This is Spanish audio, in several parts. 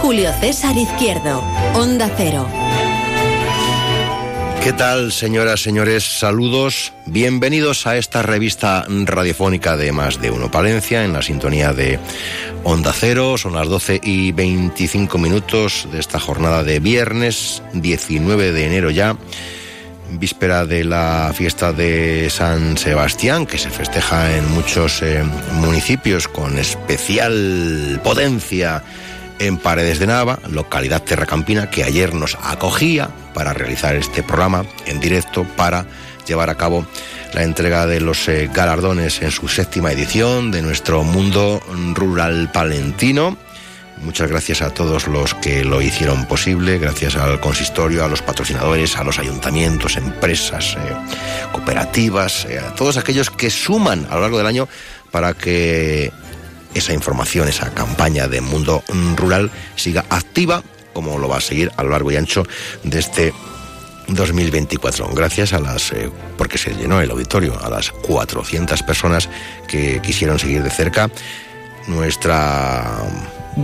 Julio César Izquierdo. Onda Cero. ¿Qué tal, señoras, señores? Saludos. Bienvenidos a esta revista radiofónica de Más de Uno Palencia en la sintonía de Onda Cero. Son las 12 y 25 minutos de esta jornada de viernes 19 de enero ya víspera de la fiesta de San Sebastián, que se festeja en muchos eh, municipios con especial potencia en Paredes de Nava, localidad terracampina que ayer nos acogía para realizar este programa en directo para llevar a cabo la entrega de los eh, galardones en su séptima edición de nuestro mundo rural palentino. Muchas gracias a todos los que lo hicieron posible, gracias al consistorio, a los patrocinadores, a los ayuntamientos, empresas, eh, cooperativas, eh, a todos aquellos que suman a lo largo del año para que esa información, esa campaña de mundo rural siga activa, como lo va a seguir a lo largo y ancho de este 2024. Gracias a las, eh, porque se llenó el auditorio, a las 400 personas que quisieron seguir de cerca nuestra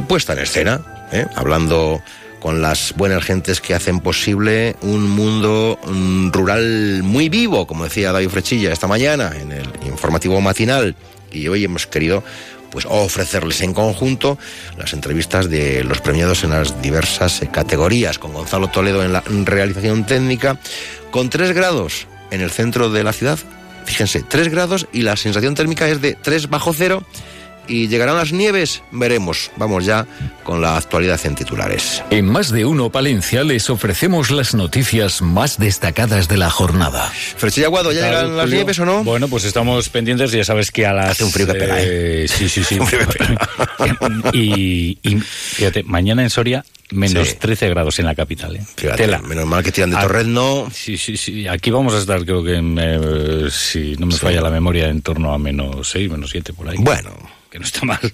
puesta en escena, ¿eh? hablando con las buenas gentes que hacen posible un mundo mm, rural muy vivo, como decía David Frechilla esta mañana en el informativo matinal. Y hoy hemos querido pues ofrecerles en conjunto las entrevistas de los premiados en las diversas eh, categorías, con Gonzalo Toledo en la realización técnica, con tres grados en el centro de la ciudad. Fíjense, tres grados y la sensación térmica es de 3 bajo cero y llegarán las nieves, veremos. Vamos ya con la actualidad en titulares. En más de uno Palencia les ofrecemos las noticias más destacadas de la jornada. Frechilla Aguado, ¿ya llegan las nieves o no? Bueno, pues estamos pendientes, ya sabes que a las... Hace un frío que pela, ¿eh? Sí, sí, sí. y, y, fíjate, mañana en Soria menos 13 grados en la capital. ¿eh? Fíjate, menos mal que tiran de ah, no Sí, sí, sí. Aquí vamos a estar, creo que, eh, si no me falla la memoria, en torno a menos 6, menos 7 por ahí. Bueno, que no está mal.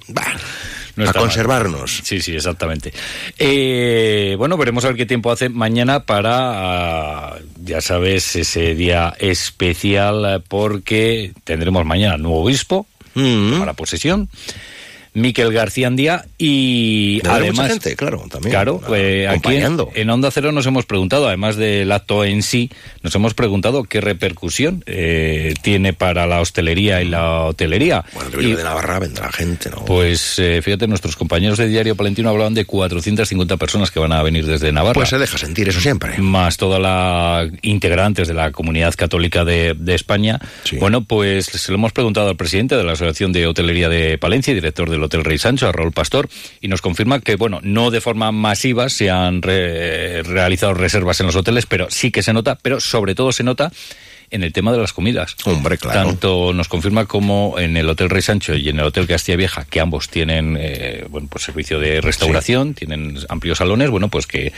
No a conservarnos. Sí, sí, exactamente. Eh, bueno, veremos a ver qué tiempo hace mañana para, ya sabes, ese día especial porque tendremos mañana nuevo obispo mm. para posesión. Miquel García Andía y además gente, claro, también. Claro, aquí en, Onda Cero nos hemos preguntado, además del acto en sí, nos hemos preguntado qué repercusión eh, tiene para la hostelería y la hotelería. Bueno, y, de Navarra vendrá gente, ¿no? Pues eh, fíjate, nuestros compañeros de Diario Palentino hablaban de 450 personas que van a venir desde Navarra. Pues se deja sentir eso siempre. Más todas las integrantes de la comunidad católica de, España. Bueno, pues se lo hemos preguntado al presidente de la Asociación de Hotelería de Palencia y director de Hotel Rey Sancho, a Raúl Pastor, y nos confirma que, bueno, no de forma masiva se han realizado reservas en los hoteles, pero sí que se nota, pero sobre todo se nota en el tema de las comidas. Hombre, claro. Tanto nos confirma como en el Hotel Rey Sancho y en el Hotel Castilla Vieja, que ambos tienen eh, bueno, pues servicio de restauración, tienen amplios salones, bueno, pues que,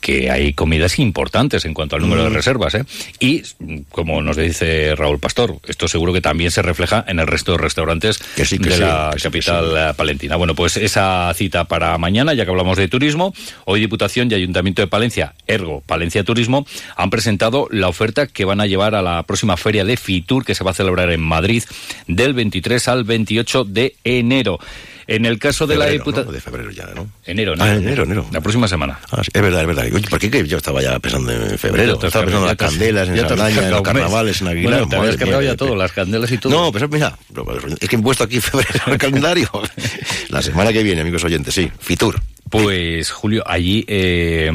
que hay comidas importantes en cuanto al número de reservas. ¿eh? Y, como nos dice Raúl Pastor, esto seguro que también se refleja en el resto de restaurantes de la capital palentina. Bueno, pues esa cita para mañana, ya que hablamos de turismo, hoy Diputación y Ayuntamiento de Palencia, ergo Palencia Turismo, han presentado la oferta que van a llevar a la próxima feria de Fitur que se va a celebrar en Madrid del 23 al 28 de enero. En el caso de la diputación... De febrero ya, ¿no? Enero, ¿no? Ah, enero, enero. La próxima semana. Ah, es verdad, es verdad. Oye, ¿por qué yo estaba ya pensando en febrero? estaba pensando en las candelas, en Saldaña, en los carnavales, en Aguilar. Bueno, te habías cargado ya todo, las candelas y todo. No, pero mira, es que he puesto aquí febrero en el calendario. la semana que viene, amigos oyentes, sí. Fitur. Pues Julio, allí eh,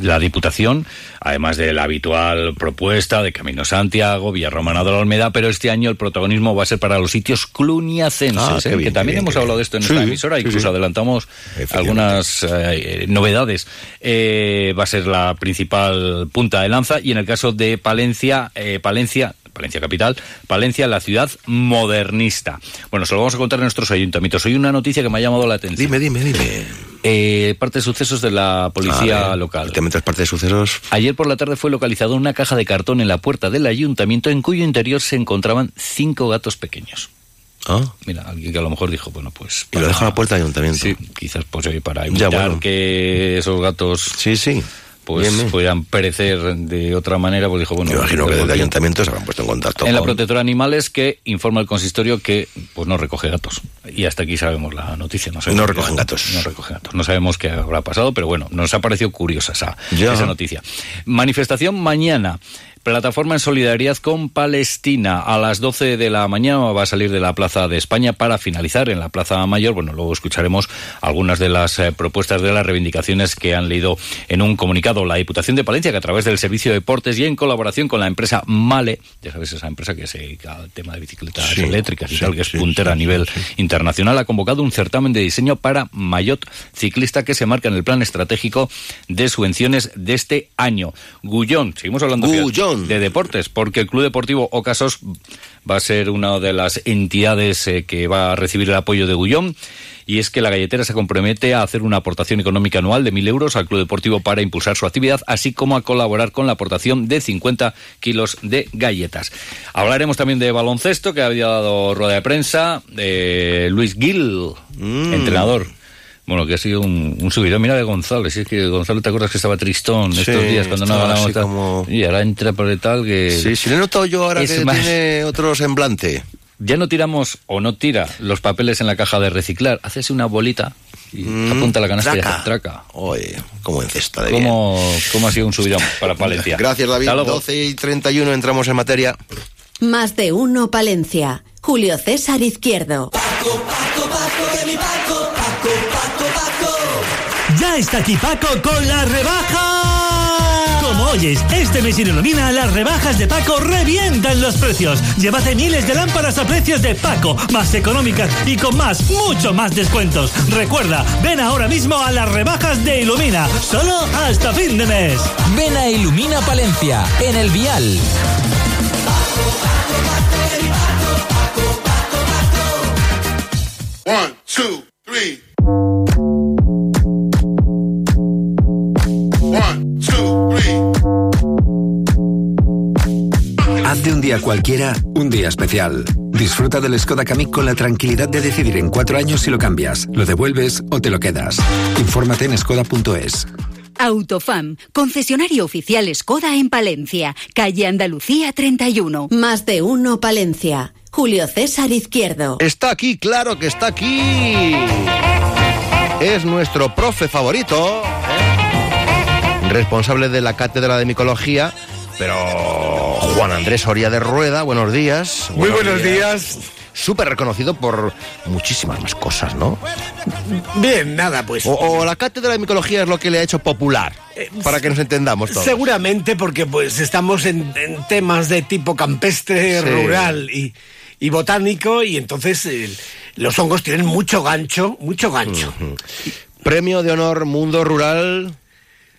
la Diputación, además de la habitual propuesta de Camino Santiago, Villarromana de la Olmeda, pero este año el protagonismo va a ser para los sitios cluniacenses, ah, ¿eh? que también hemos hablado de esto en nuestra emisora, incluso adelantamos algunas eh, novedades. va a ser la principal punta de lanza y en el caso de Palencia, Palencia Palencia Capital, Palencia, la ciudad modernista. Bueno, se lo vamos a contar en nuestros ayuntamientos. Hoy una noticia que me ha llamado la atención. Dime, dime, dime. Eh, parte de sucesos de la policía local. Te metes parte de sucesos. Ayer por la tarde fue localizado una caja de cartón en la puerta del ayuntamiento en cuyo interior se encontraban cinco gatos pequeños. Ah. Mira, alguien que a lo mejor dijo, bueno, pues... Y lo deja a la puerta del ayuntamiento. Sí, quizás pues para evitar que esos gatos... Sí, sí pues puedan perecer de otra manera, pues dijo, bueno... Yo imagino que desde el ayuntamiento se habrán puesto en contacto En la protectora de animales que informa el consistorio que pues no recoge gatos. Y hasta aquí sabemos la noticia. No, no recogen gatos. No recogen gatos. No sabemos qué habrá pasado, pero bueno, nos ha parecido curiosa esa, esa noticia. Manifestación mañana Plataforma en solidaridad con Palestina. A las 12 de la mañana va a salir de la Plaza de España para finalizar en la Plaza Mayor. Bueno, luego escucharemos algunas de las eh, propuestas de las reivindicaciones que han leído en un comunicado la Diputación de Palencia, que a través del Servicio de Deportes y en colaboración con la empresa Male, ya sabes, esa empresa que se dedica al tema de bicicletas eléctricas y tal, que es puntera a nivel internacional, ha convocado un certamen de diseño para Mayot ciclista que se marca en el plan estratégico de subvenciones de este año. Gullón, seguimos hablando Gullón de deportes, porque el Club Deportivo Ocasos va a ser una de las entidades eh, que va a recibir el apoyo de Gullón. Y es que la galletera se compromete a hacer una aportación económica anual de 1.000 euros al Club Deportivo para impulsar su actividad, así como a colaborar con la aportación de 50 kilos de galletas. Hablaremos también de baloncesto, que había dado rueda de prensa, de Luis Gil, mm. entrenador bueno, que ha sido un, un subidón. Mira de González, es que González, ¿te acuerdas que estaba tristón estos días cuando no ganamos? Como... Y ahora entra por el tal que... Sí, sí, le he notado yo ahora que tiene otro semblante. Ya no tiramos o no tira los papeles en la caja de reciclar, haces una bolita y mm, apunta la canasta traca. y hace traca. Oye, como en cesta de ¿Cómo, ¿Cómo ha sido un subidón para Palencia? Gracias, David. 12 y 31 entramos en materia. Más de uno, Palencia. Julio César Izquierdo. Paco, Paco, Paco, que mi Paco, Paco, Paco, Paco. Ya está aquí Paco con la rebaja. Como oyes, este mes sin ilumina, las rebajas de Paco revientan los precios. Llévate miles de lámparas a precios de Paco, más económicas y con más, mucho más descuentos. Recuerda, ven ahora mismo a las rebajas de Ilumina, solo hasta fin de mes. Ven a Ilumina Palencia, en el Vial. One, two, three. Haz de un día cualquiera un día especial. Disfruta del Skoda Kamiq con la tranquilidad de decidir en cuatro años si lo cambias, lo devuelves o te lo quedas. Infórmate en skoda.es. Autofam, concesionario oficial Skoda en Palencia, calle Andalucía 31. Más de uno Palencia. Julio César Izquierdo. Está aquí, claro que está aquí. Es nuestro profe favorito, ¿eh? responsable de la cátedra de micología, pero Juan Andrés Soria de Rueda, buenos días. Muy buenos, días. Súper reconocido por muchísimas más cosas, ¿no? Bien, nada, pues. O, la cátedra de micología es lo que le ha hecho popular, eh, para que nos entendamos todos. Seguramente porque pues estamos en, temas de tipo campestre, rural y y botánico y entonces eh, los hongos tienen mucho gancho, mucho gancho. Premio de honor Mundo Rural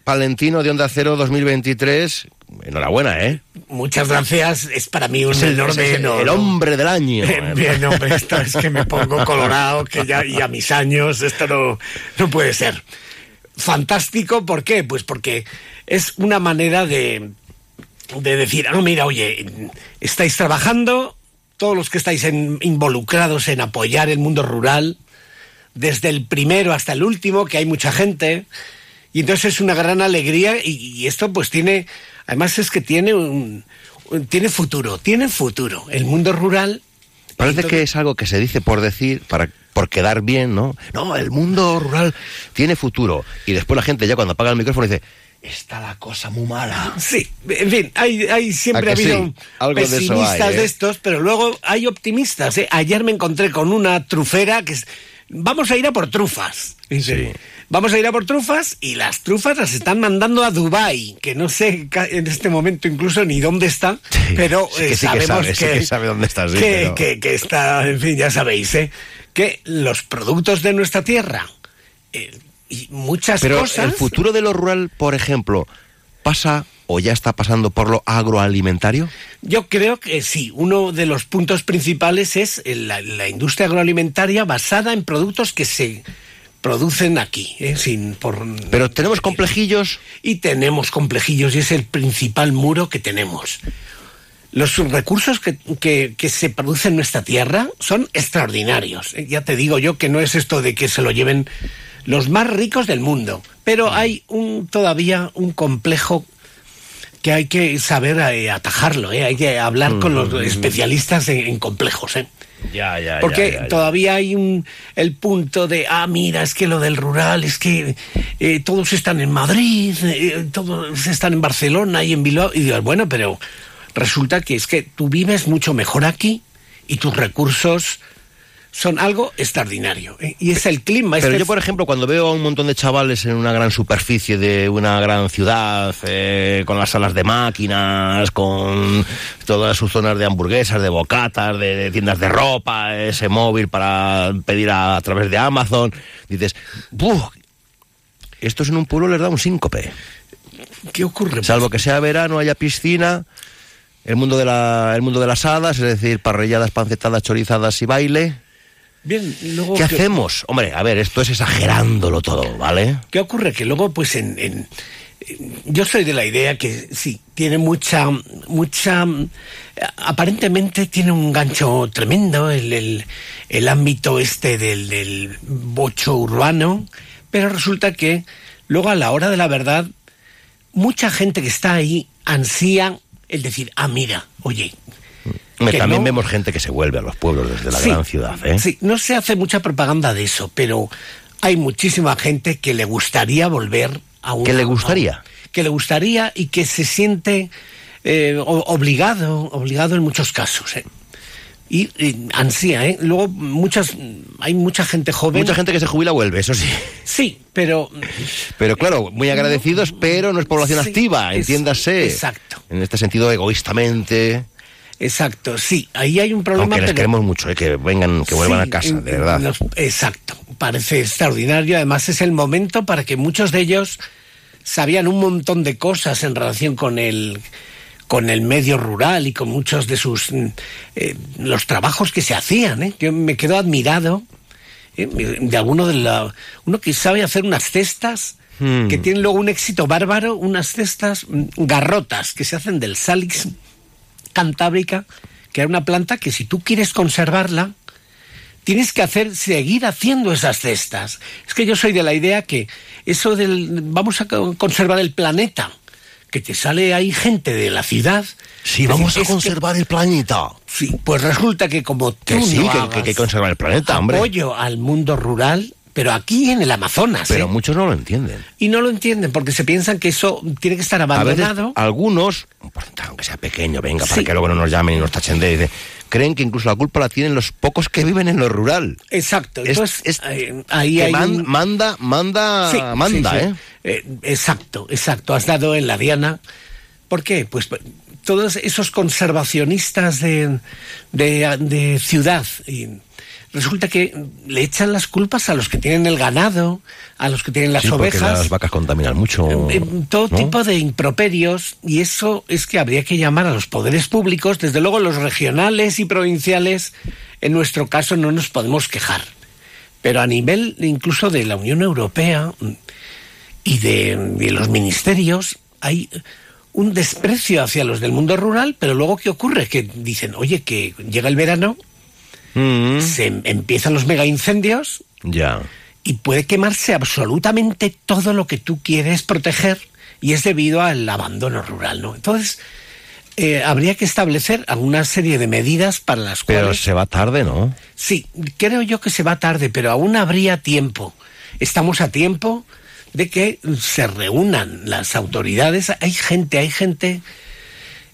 Palentino de Onda Cero 2023. Enhorabuena, ¿eh? Muchas gracias. Es para mí un enorme el, el, hombre del año. Bien, hombre, esto es que me pongo colorado, que ya y a mis años esto no, no puede ser. Fantástico, ¿por qué? Pues porque es una manera de, de decir, ah, mira, oye, estáis trabajando, todos los que estáis involucrados en apoyar el mundo rural, desde el primero hasta el último, que hay mucha gente, y entonces es una gran alegría y, esto pues tiene, además es que tiene un, tiene futuro, tiene futuro. El mundo rural... Parece que es algo que se dice por decir, para por quedar bien, ¿no? No, el mundo rural tiene futuro. Y después la gente ya cuando apaga el micrófono dice, está la cosa muy mala. Sí, en fin, hay, siempre ha habido pesimistas de, ¿eh? estos, pero luego hay optimistas. ¿eh? Ayer me encontré con una trufera que es, vamos a ir a por trufas. Sí. Vamos a ir a por trufas y las trufas las están mandando a Dubai, que no sé en este momento incluso ni dónde está, pero eh, sabemos que, sabe, dónde está, que, que, está, en fin, ya sabéis, ¿eh? que los productos de nuestra tierra y muchas Pero cosas. el futuro de lo rural, por ejemplo, pasa o ya está pasando por lo agroalimentario? Yo creo que sí. Uno de los puntos principales es la, industria agroalimentaria basada en productos que se producen aquí, ¿eh? sin por Pero tenemos complejillos. y tenemos complejillos y es el principal muro que tenemos. Los recursos que, que- que se producen en nuestra tierra son extraordinarios. Eh, Ya te digo yo que no es esto de que se lo lleven los más ricos del mundo, pero hay un todavía un complejo que hay que saber eh, atajarlo, ¿eh? hay que hablar con los especialistas en, en complejos. ¿eh? Ya, ya, Porque ya, ya, ya. todavía hay un, el punto de, ah, mira, es que lo del rural, es que eh, todos están en Madrid, eh, todos están en Barcelona y en Bilbao. Y digo, bueno, pero resulta que es que tú vives mucho mejor aquí y tus recursos son algo extraordinario. ¿eh? Y es el clima. Pero este yo, por ejemplo, cuando veo a un montón de chavales en una gran superficie de una gran ciudad, eh, con las salas de máquinas, con todas sus zonas de hamburguesas, de bocatas, de, de tiendas de ropa, ese móvil para pedir a, a través de Amazon, dices, ¡buf! Estos en un pueblo les da un síncope. ¿Qué ocurre? Salvo que sea verano, haya piscina, el mundo de, la, el mundo de las hadas, es decir, parrilladas, pancetadas, chorizadas y baile. Bien, luego, ¿Qué hacemos? Hombre, a ver, esto es exagerándolo todo, ¿vale? ¿Qué ocurre? Que luego, pues, en, en- yo soy de la idea que sí, tiene mucha, mucha, aparentemente tiene un gancho tremendo el, el, el ámbito este del, del bocho urbano, pero resulta que luego a la hora de la verdad, mucha gente que está ahí ansía el decir, ah, mira, oye, que también no- vemos gente que se vuelve a los pueblos desde la Sí, gran ciudad, ¿eh? Sí, no se hace mucha propaganda de eso, pero hay muchísima gente que le gustaría volver a un... ¿Que le gustaría? a- que le gustaría y que se siente eh, obligado, obligado en muchos casos. ¿eh? Y, y ansía, ¿eh? Luego muchas, hay mucha gente joven... Mucha gente que se jubila vuelve, eso sí. Sí, pero... Pero claro, muy agradecidos, pero no es población Sí, activa, es- entiéndase. exacto. En este sentido, egoístamente. Exacto, sí, ahí hay un problema... Aunque les pero- queremos mucho, ¿eh? que vengan, que vuelvan Sí, a casa, de verdad. los- exacto, parece extraordinario. Además es el momento para que muchos de ellos sabían un montón de cosas en relación con el con el medio rural y con muchos de sus mm, eh, los trabajos que se hacían. ¿eh? Yo me quedo admirado ¿eh? de alguno de la uno que sabe hacer unas cestas Hmm. que tienen luego un éxito bárbaro, unas cestas mm, garrotas que se hacen del Salix cantábrica, que era una planta que si tú quieres conservarla, tienes que hacer, seguir haciendo esas cestas. Es que yo soy de la idea que eso del vamos a co- conservar el planeta, que te sale ahí gente de la ciudad. Sí, vamos decir, a que- conservar el planeta. sí, pues resulta que como tú Que sí, no que- que, hagas que hay que conservar el planeta, hombre. apoyo al mundo rural, pero aquí en el Amazonas, Pero ¿eh? muchos no lo entienden. y no lo entienden porque se piensan que eso tiene que estar A veces, abandonado. algunos, un porcentaje, aunque sea pequeño, venga, para que luego no nos llamen y nos tachen de... dice, creen que incluso la culpa la tienen los pocos que viven en lo rural. Exacto. Es- Entonces, es- ahí que hay man- un- manda, manda, Sí, manda, sí. ¿eh? Eh, Exacto, exacto. Has dado en la diana. ¿Por qué? Pues pues, todos esos conservacionistas de, de, de ciudad. Y resulta que le echan las culpas a los que tienen el ganado, a los que tienen las Sí, porque ovejas. las vacas contaminan mucho. Eh, todo ¿no? tipo de improperios y eso es que habría que llamar a los poderes públicos, desde luego los regionales y provinciales, en nuestro caso no nos podemos quejar, pero a nivel incluso de la Unión Europea mm, y de, de los ministerios hay un desprecio hacia los del mundo rural, pero luego ¿qué ocurre? Que dicen, oye, que llega el verano, Mm, se em- empiezan los mega incendios, ya. y puede quemarse absolutamente todo lo que tú quieres proteger y es debido al abandono rural, ¿no? Entonces, eh, habría que establecer alguna serie de medidas para las Pero cuales... se va tarde, ¿no? Sí, creo yo que se va tarde, pero aún habría tiempo. Estamos a tiempo de que se reúnan las autoridades. Hay gente, hay gente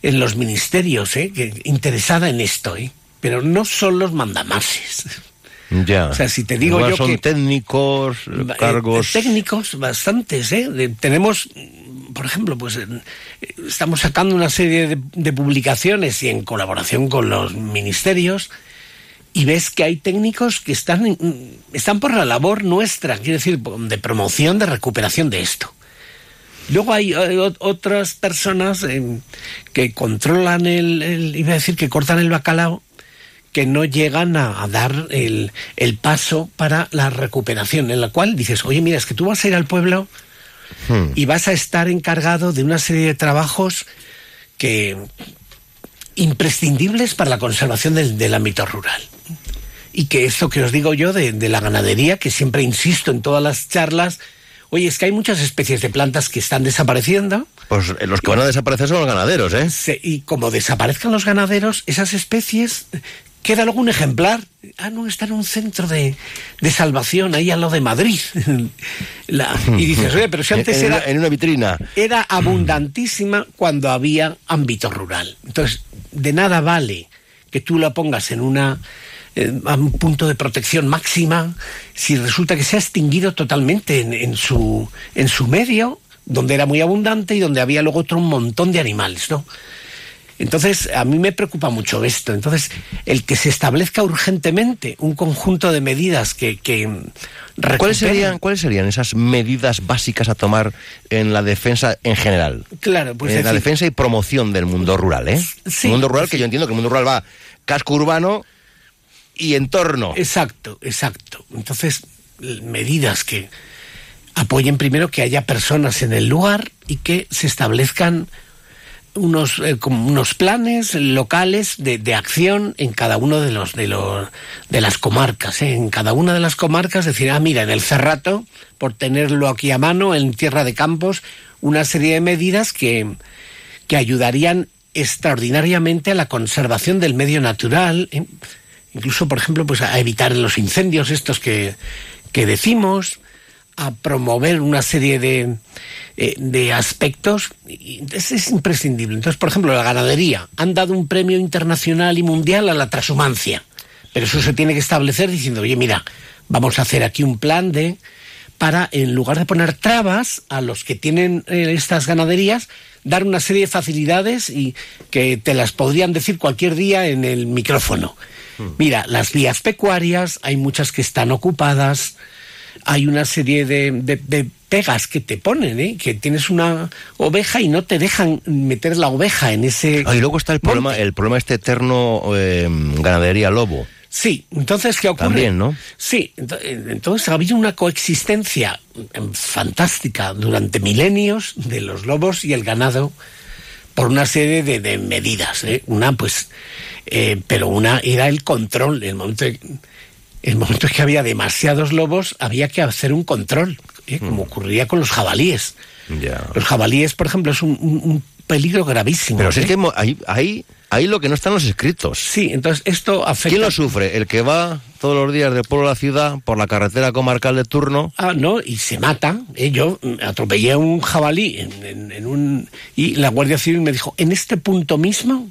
en los ministerios ¿eh? que, interesada en esto, ¿eh? Pero no son los mandamases. Ya. O sea, si te digo Igual yo son que- técnicos, Eh, cargos... técnicos bastantes, ¿eh? De- tenemos, por ejemplo, pues eh, estamos sacando una serie de, de publicaciones y en colaboración con los ministerios y ves que hay técnicos que están, están por la labor nuestra, quiero decir, de promoción, de recuperación de esto. Luego hay ot- otras personas eh, que controlan el, el- iba a decir que cortan el bacalao, que no llegan a, a dar el, el paso para la recuperación, en la cual dices, oye, mira, es que tú vas a ir al pueblo Hmm. y vas a estar encargado de una serie de trabajos que imprescindibles para la conservación del, del ámbito rural. Y que esto que os digo yo de, de la ganadería, que siempre insisto en todas las charlas, oye, es que hay muchas especies de plantas que están desapareciendo. Pues eh, los que van a desaparecer son los ganaderos, ¿eh? Y como desaparezcan los ganaderos, esas especies, queda algún ejemplar. Ah, no, está en un centro de, de salvación ahí al lado de Madrid. La- y dices, oye, pero si antes en, era, una, en una vitrina. era abundantísima cuando había ámbito rural. Entonces, de nada vale que tú la pongas en una eh, a un punto de protección máxima si resulta que se ha extinguido totalmente en, en su en su medio donde era muy abundante y donde había luego otro montón de animales, ¿no? Entonces, a mí me preocupa mucho esto. Entonces, el que se establezca urgentemente un conjunto de medidas que, que ¿Cuáles serían, ¿Cuáles serían esas medidas básicas a tomar en la defensa en general? Claro, pues en la decir- defensa y promoción del mundo rural, ¿eh? Sí, el mundo rural, que yo entiendo que el mundo rural va casco urbano y entorno. Exacto, exacto. Entonces, medidas que apoyen primero que haya personas en el lugar y que se establezcan unos eh, unos planes locales de, de acción en cada uno de los de los de las comarcas ¿eh? en cada una de las comarcas decir ah mira en el Cerrato por tenerlo aquí a mano en Tierra de Campos una serie de medidas que que ayudarían extraordinariamente a la conservación del medio natural, ¿eh? incluso, por ejemplo, pues a evitar los incendios estos que, que decimos, a promover una serie de, eh, de aspectos. entonces es imprescindible. Entonces, por ejemplo, la ganadería. Han dado un premio internacional y mundial a la transhumancia. Pero eso se tiene que establecer diciendo, oye, mira, vamos a hacer aquí un plan de para, en lugar de poner trabas a los que tienen eh, estas ganaderías, dar una serie de facilidades y que te las podrían decir cualquier día en el micrófono. Mira, las vías pecuarias, hay muchas que están ocupadas, hay una serie de, de- de pegas que te ponen, ¿eh? que tienes una oveja y no te dejan meter la oveja en ese... Ah, y luego está el problema, el problema este eterno eh, ganadería lobo. Sí, entonces, ¿qué ocurre? También, ¿no? Sí, ento- entonces ha habido una coexistencia em, fantástica durante milenios de los lobos y el ganado por una serie de, de medidas. ¿eh? Una, pues, eh, pero una era el control. El momento, en- el momento en que había demasiados lobos, había que hacer un control, ¿eh? como ocurría con los jabalíes. Los jabalíes, por ejemplo, es un, un- un peligro gravísimo. Pero si ¿eh? es que ahí, ahí, ahí lo que no están los escritos. Sí, entonces esto afecta... ¿Quién lo sufre? El que va todos los días del pueblo a la ciudad por la carretera comarcal de turno. Ah, no, y se mata. ¿eh? Yo mm, atropellé a un jabalí en, en- en un... Y la Guardia Civil me dijo, en este punto mismo,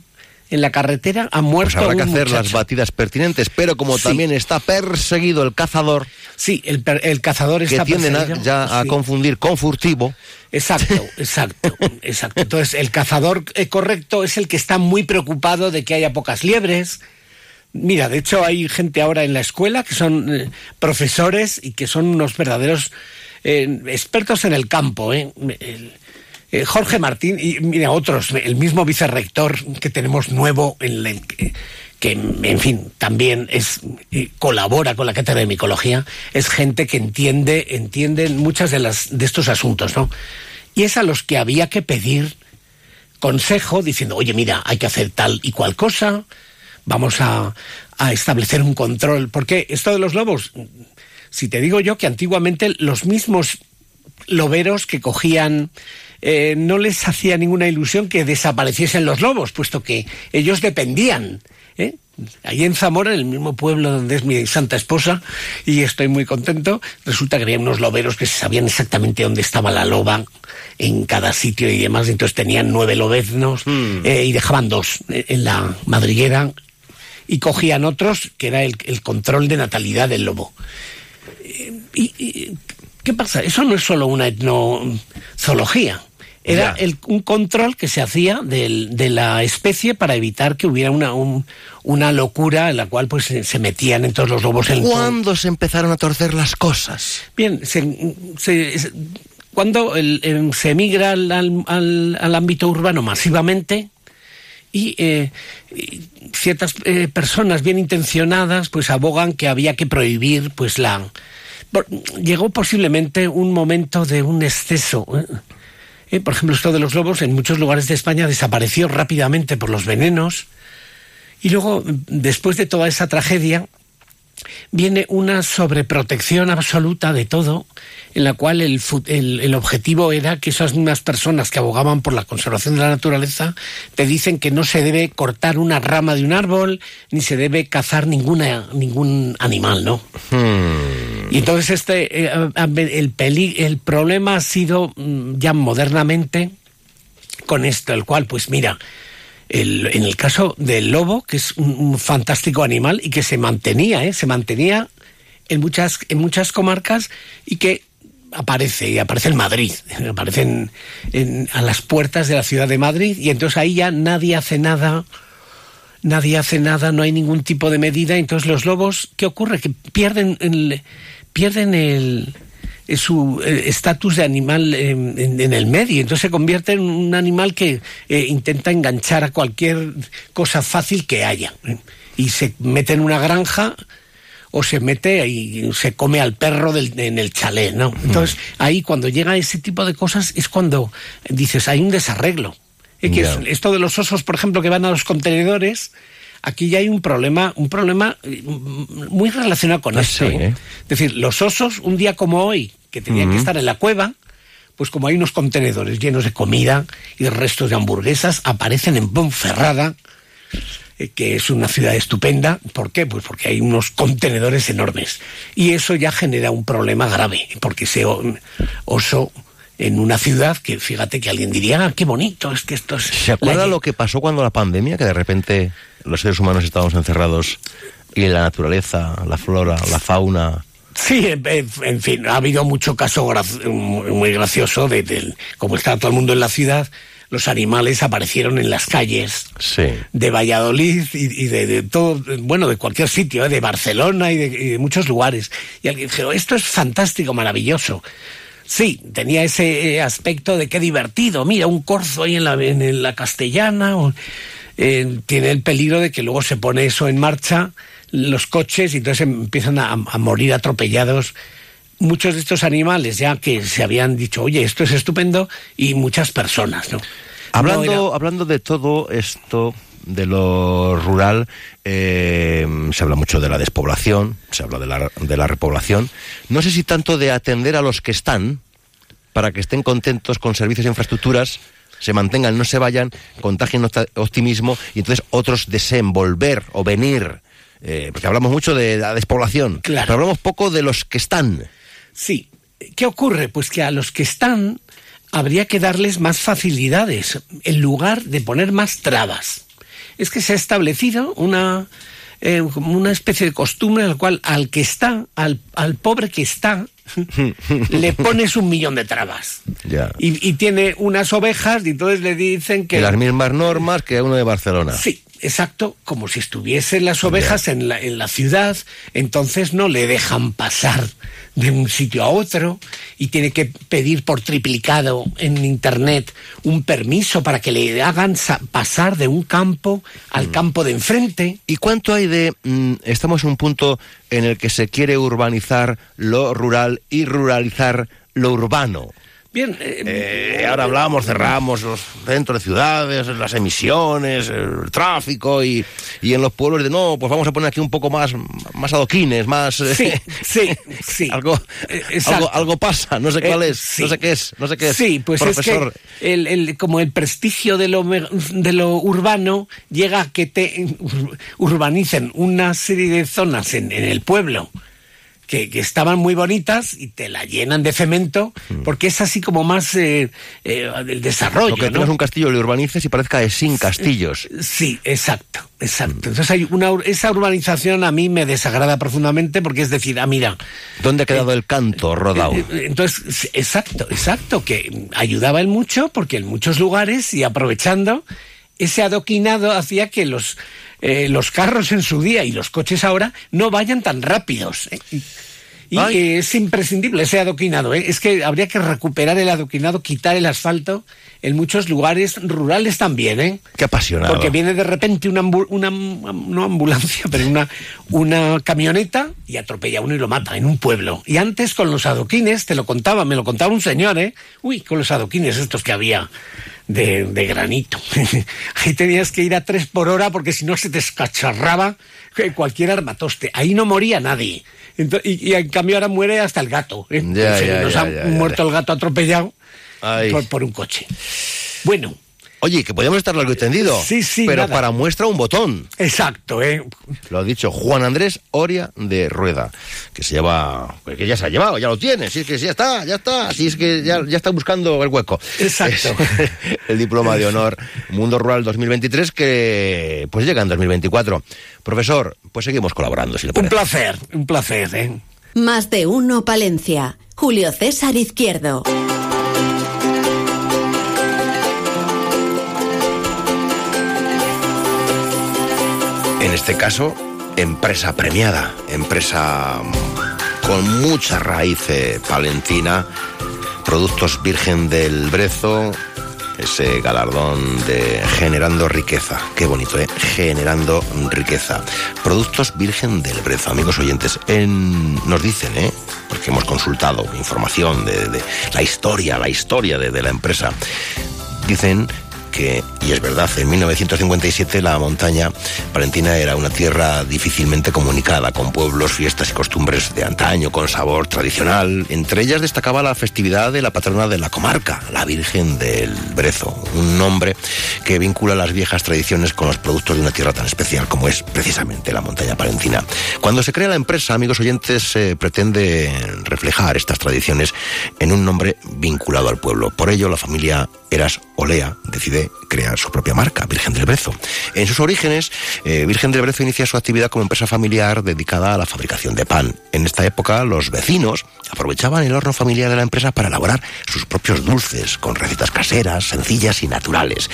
en la carretera, ha Pues muerto habrá que hacer las muchacho". batidas pertinentes, pero como Sí. también está perseguido el cazador, Sí, el, cazador que está tienden a- perseguido. ya a Sí. confundir con furtivo. Exacto, exacto, exacto. Entonces, el cazador eh, correcto es el que está muy preocupado de que haya pocas liebres. Mira, de hecho hay gente ahora en la escuela que son eh, profesores y que son unos verdaderos eh, expertos en el campo. ¿eh? El- eh, Jorge Martín y mira otros, el mismo vicerrector que tenemos nuevo que, en fin también es eh, colabora con la cátedra de micología es gente que entiende entiende muchas de las de estos asuntos, ¿no? Y es a los que había que pedir consejo diciendo, oye, mira, hay que hacer tal y cual cosa, vamos a, a establecer un control. Porque esto de los lobos, si te digo yo que antiguamente los mismos loberos que cogían eh, no les hacía ninguna ilusión que desapareciesen los lobos, puesto que ellos dependían. ¿eh? Allí en Zamora, en el mismo pueblo donde es mi santa esposa, y estoy muy contento, resulta que había unos loberos que sabían exactamente dónde estaba la loba en cada sitio y demás, entonces tenían nueve lobeznos eh, y dejaban dos en la madriguera y cogían otros, que era el, el control de natalidad del lobo. Y, y, ¿Qué pasa? Eso no es solo una etnozoología. Era el- un control que se hacía del- de la especie para evitar que hubiera una, un- una locura en la cual pues se, se metían en todos los lobos en ¿Cuándo se empezaron a torcer las cosas? Bien, se, se- se- cuando el- el- se emigra al, al- al- al ámbito urbano masivamente y, eh, y ciertas eh, personas bien intencionadas pues abogan que había que prohibir pues la llegó posiblemente un momento de un exceso ¿eh? Eh, por ejemplo esto de los lobos en muchos lugares de España desapareció rápidamente por los venenos. Y luego después de toda esa tragedia viene una sobreprotección absoluta de todo, en la cual el, el- el objetivo era que esas mismas personas que abogaban por la conservación de la naturaleza te dicen que no se debe cortar una rama de un árbol, ni se debe cazar ninguna, ningún animal, ¿no? Y entonces este, eh, el, peli- el problema ha sido mm, ya modernamente con esto, el cual, pues mira, el- en el caso del lobo, que es un, fantástico animal y que se mantenía, ¿eh? se mantenía en muchas, en muchas comarcas y que aparece, y aparece en Madrid, aparece en- a las puertas de la ciudad de Madrid y entonces ahí ya nadie hace nada, nadie hace nada, no hay ningún tipo de medida, entonces los lobos, ¿qué ocurre? Que pierden el, pierden el, su eh, estatus de animal en, en el medio, entonces se convierte en un animal que eh, intenta enganchar a cualquier cosa fácil que haya y se mete en una granja o se mete y se come al perro del- en el chalet, ¿no? Entonces, ahí cuando llega ese tipo de cosas es cuando dices, hay un desarreglo. Es que esto de los osos, por ejemplo, que van a los contenedores, aquí ya hay un problema, un problema eh, muy relacionado con Ah. ¿eh? Es decir, los osos, un día como hoy, que tenían que Ujú. estar en la cueva, pues como hay unos contenedores llenos de comida y de restos de hamburguesas, aparecen en Ponferrada, eh, que es una ciudad estupenda. ¿Por qué? Pues porque hay unos contenedores enormes. Y eso ya genera un problema grave, porque ese oso en una ciudad que fíjate que alguien diría, ah, qué bonito, es que esto es... ¿Se acuerda la- lo que pasó cuando la pandemia? Que de repente los seres humanos estábamos encerrados y la naturaleza, la flora, la fauna. Sí, en, fin, ha habido mucho caso muy gracioso de, del- como está todo el mundo en la ciudad, los animales aparecieron en las calles Sí. de Valladolid y, y de, de todo, bueno, de cualquier sitio, ¿eh? de Barcelona y de, y de muchos lugares. Y alguien dijo, esto es fantástico, maravilloso. Sí, tenía ese eh, aspecto de qué divertido, mira, un corzo ahí en la, en, en la castellana. o- eh, tiene el peligro de que luego se pone eso en marcha, los coches, y entonces empiezan a, a morir atropellados muchos de estos animales ya que se habían dicho, oye, esto es estupendo, y muchas personas, ¿no? Hablando, No era- hablando de todo esto, de lo rural, eh, se habla mucho de la despoblación, se habla de la, de la repoblación. No sé si tanto de atender a los que están, para que estén contentos con servicios e infraestructuras, se mantengan, no se vayan, contagien optimismo y entonces otros deseen volver o venir. Eh, porque hablamos mucho de la despoblación, Claro. pero hablamos poco de los que están. Sí. ¿Qué ocurre? Pues que a los que están habría que darles más facilidades en lugar de poner más trabas. Es que se ha establecido una, eh, una especie de costumbre en la cual al que está, al, al pobre que está, le pones un millón de trabas. Ya. Y, y tiene unas ovejas y entonces le dicen que... Que las mismas normas que uno de Barcelona. Sí, exacto, como si estuviesen las ovejas en la, en la ciudad, entonces no le dejan pasar de un sitio a otro y tiene que pedir por triplicado en internet un permiso para que le hagan sa- pasar de un campo al campo de enfrente. ¿Y cuánto hay de... mm, estamos en un punto en el que se quiere urbanizar lo rural y ruralizar lo urbano? Bien, eh, Eh, ahora hablamos, cerramos los centros de ciudades, las emisiones, el tráfico y, y en los pueblos de no, pues vamos a poner aquí un poco más, más adoquines, más... eh, sí, sí, sí. algo, Eh, algo, algo pasa, no sé cuál Eh, es, sí. no sé qué es, no sé qué es. Sí, pues Profesor. es que el, el- como el prestigio de lo, de lo urbano llega a que te ur- urbanicen una serie de zonas en, en el pueblo que, que estaban muy bonitas y te la llenan de cemento porque es así como más eh, eh, del desarrollo. Lo que ¿no? tengas un castillo, le urbanices y parezca de sin castillos. Sí, exacto, exacto. Entonces hay una, esa urbanización a mí me desagrada profundamente porque es decir, ah, mira, ¿Dónde ha quedado el canto rodado? eh, eh, Entonces, exacto, exacto, que ayudaba en mucho porque en muchos lugares y aprovechando ese adoquinado hacía que los, eh, los carros en su día y los coches ahora no vayan tan rápidos. ¿eh? Y, eh, es imprescindible ese adoquinado. ¿eh? Es que habría que recuperar el adoquinado, quitar el asfalto en muchos lugares rurales también. ¿eh? Qué apasionado. Porque viene de repente una, no ambulancia, pero una, una camioneta y atropella a uno y lo mata en un pueblo. Y antes con los adoquines, te lo contaba, me lo contaba un señor, ¿eh? Uy, con los adoquines estos que había de, de granito. Ahí tenías que ir a tres por hora porque si no se te escacharraba eh, cualquier armatoste. Ahí no moría nadie. Y, y en cambio ahora muere hasta el gato. ¿eh? Ya, nos ya, ha muerto el gato atropellado por un coche. Bueno, Oye, que podíamos estar largo y tendido. Sí, sí, Pero nada. para muestra un botón. exacto, ¿eh? Lo ha dicho Juan Andrés Oria de Rueda, que se lleva, pues que ya se ha llevado, ya lo tiene, si es que ya está, ya está, así es que ya, ya está buscando el hueco. Exacto. Es el diploma de honor Mundo Rural 2023 que pues llega en 2024. Profesor, pues seguimos colaborando, si le Un parece. placer, un placer, ¿eh? Más de uno Palencia. Julio César Izquierdo. En este caso, empresa premiada, empresa mm, con mucha raíz eh, palentina, Productos Virgen del Brezo, ese galardón de generando riqueza. Qué bonito, ¿eh? Generando riqueza. Productos Virgen del Brezo, amigos oyentes, en- nos dicen, ¿eh? Porque hemos consultado información de, la historia, la historia de, de la empresa. Dicen que, y es verdad, en 1957 la montaña palentina era una tierra difícilmente comunicada, con pueblos, fiestas y costumbres de antaño, con sabor tradicional. Entre ellas destacaba la festividad de la patrona de la comarca, la Virgen del Brezo, un nombre que vincula las viejas tradiciones con los productos de una tierra tan especial como es precisamente la montaña palentina. Cuando se crea la empresa, amigos oyentes, se pretende reflejar estas tradiciones en un nombre vinculado al pueblo. Por ello, la familia Eras Olea decide crear su propia marca, Virgen del Brezo. En sus orígenes, eh, Virgen del Brezo inicia su actividad como empresa familiar dedicada a la fabricación de pan. En esta época, los vecinos aprovechaban el horno familiar de la empresa para elaborar sus propios dulces, con recetas caseras, sencillas y naturales.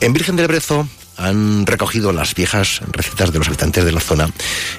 En Virgen del Brezo han recogido las viejas recetas de los habitantes de la zona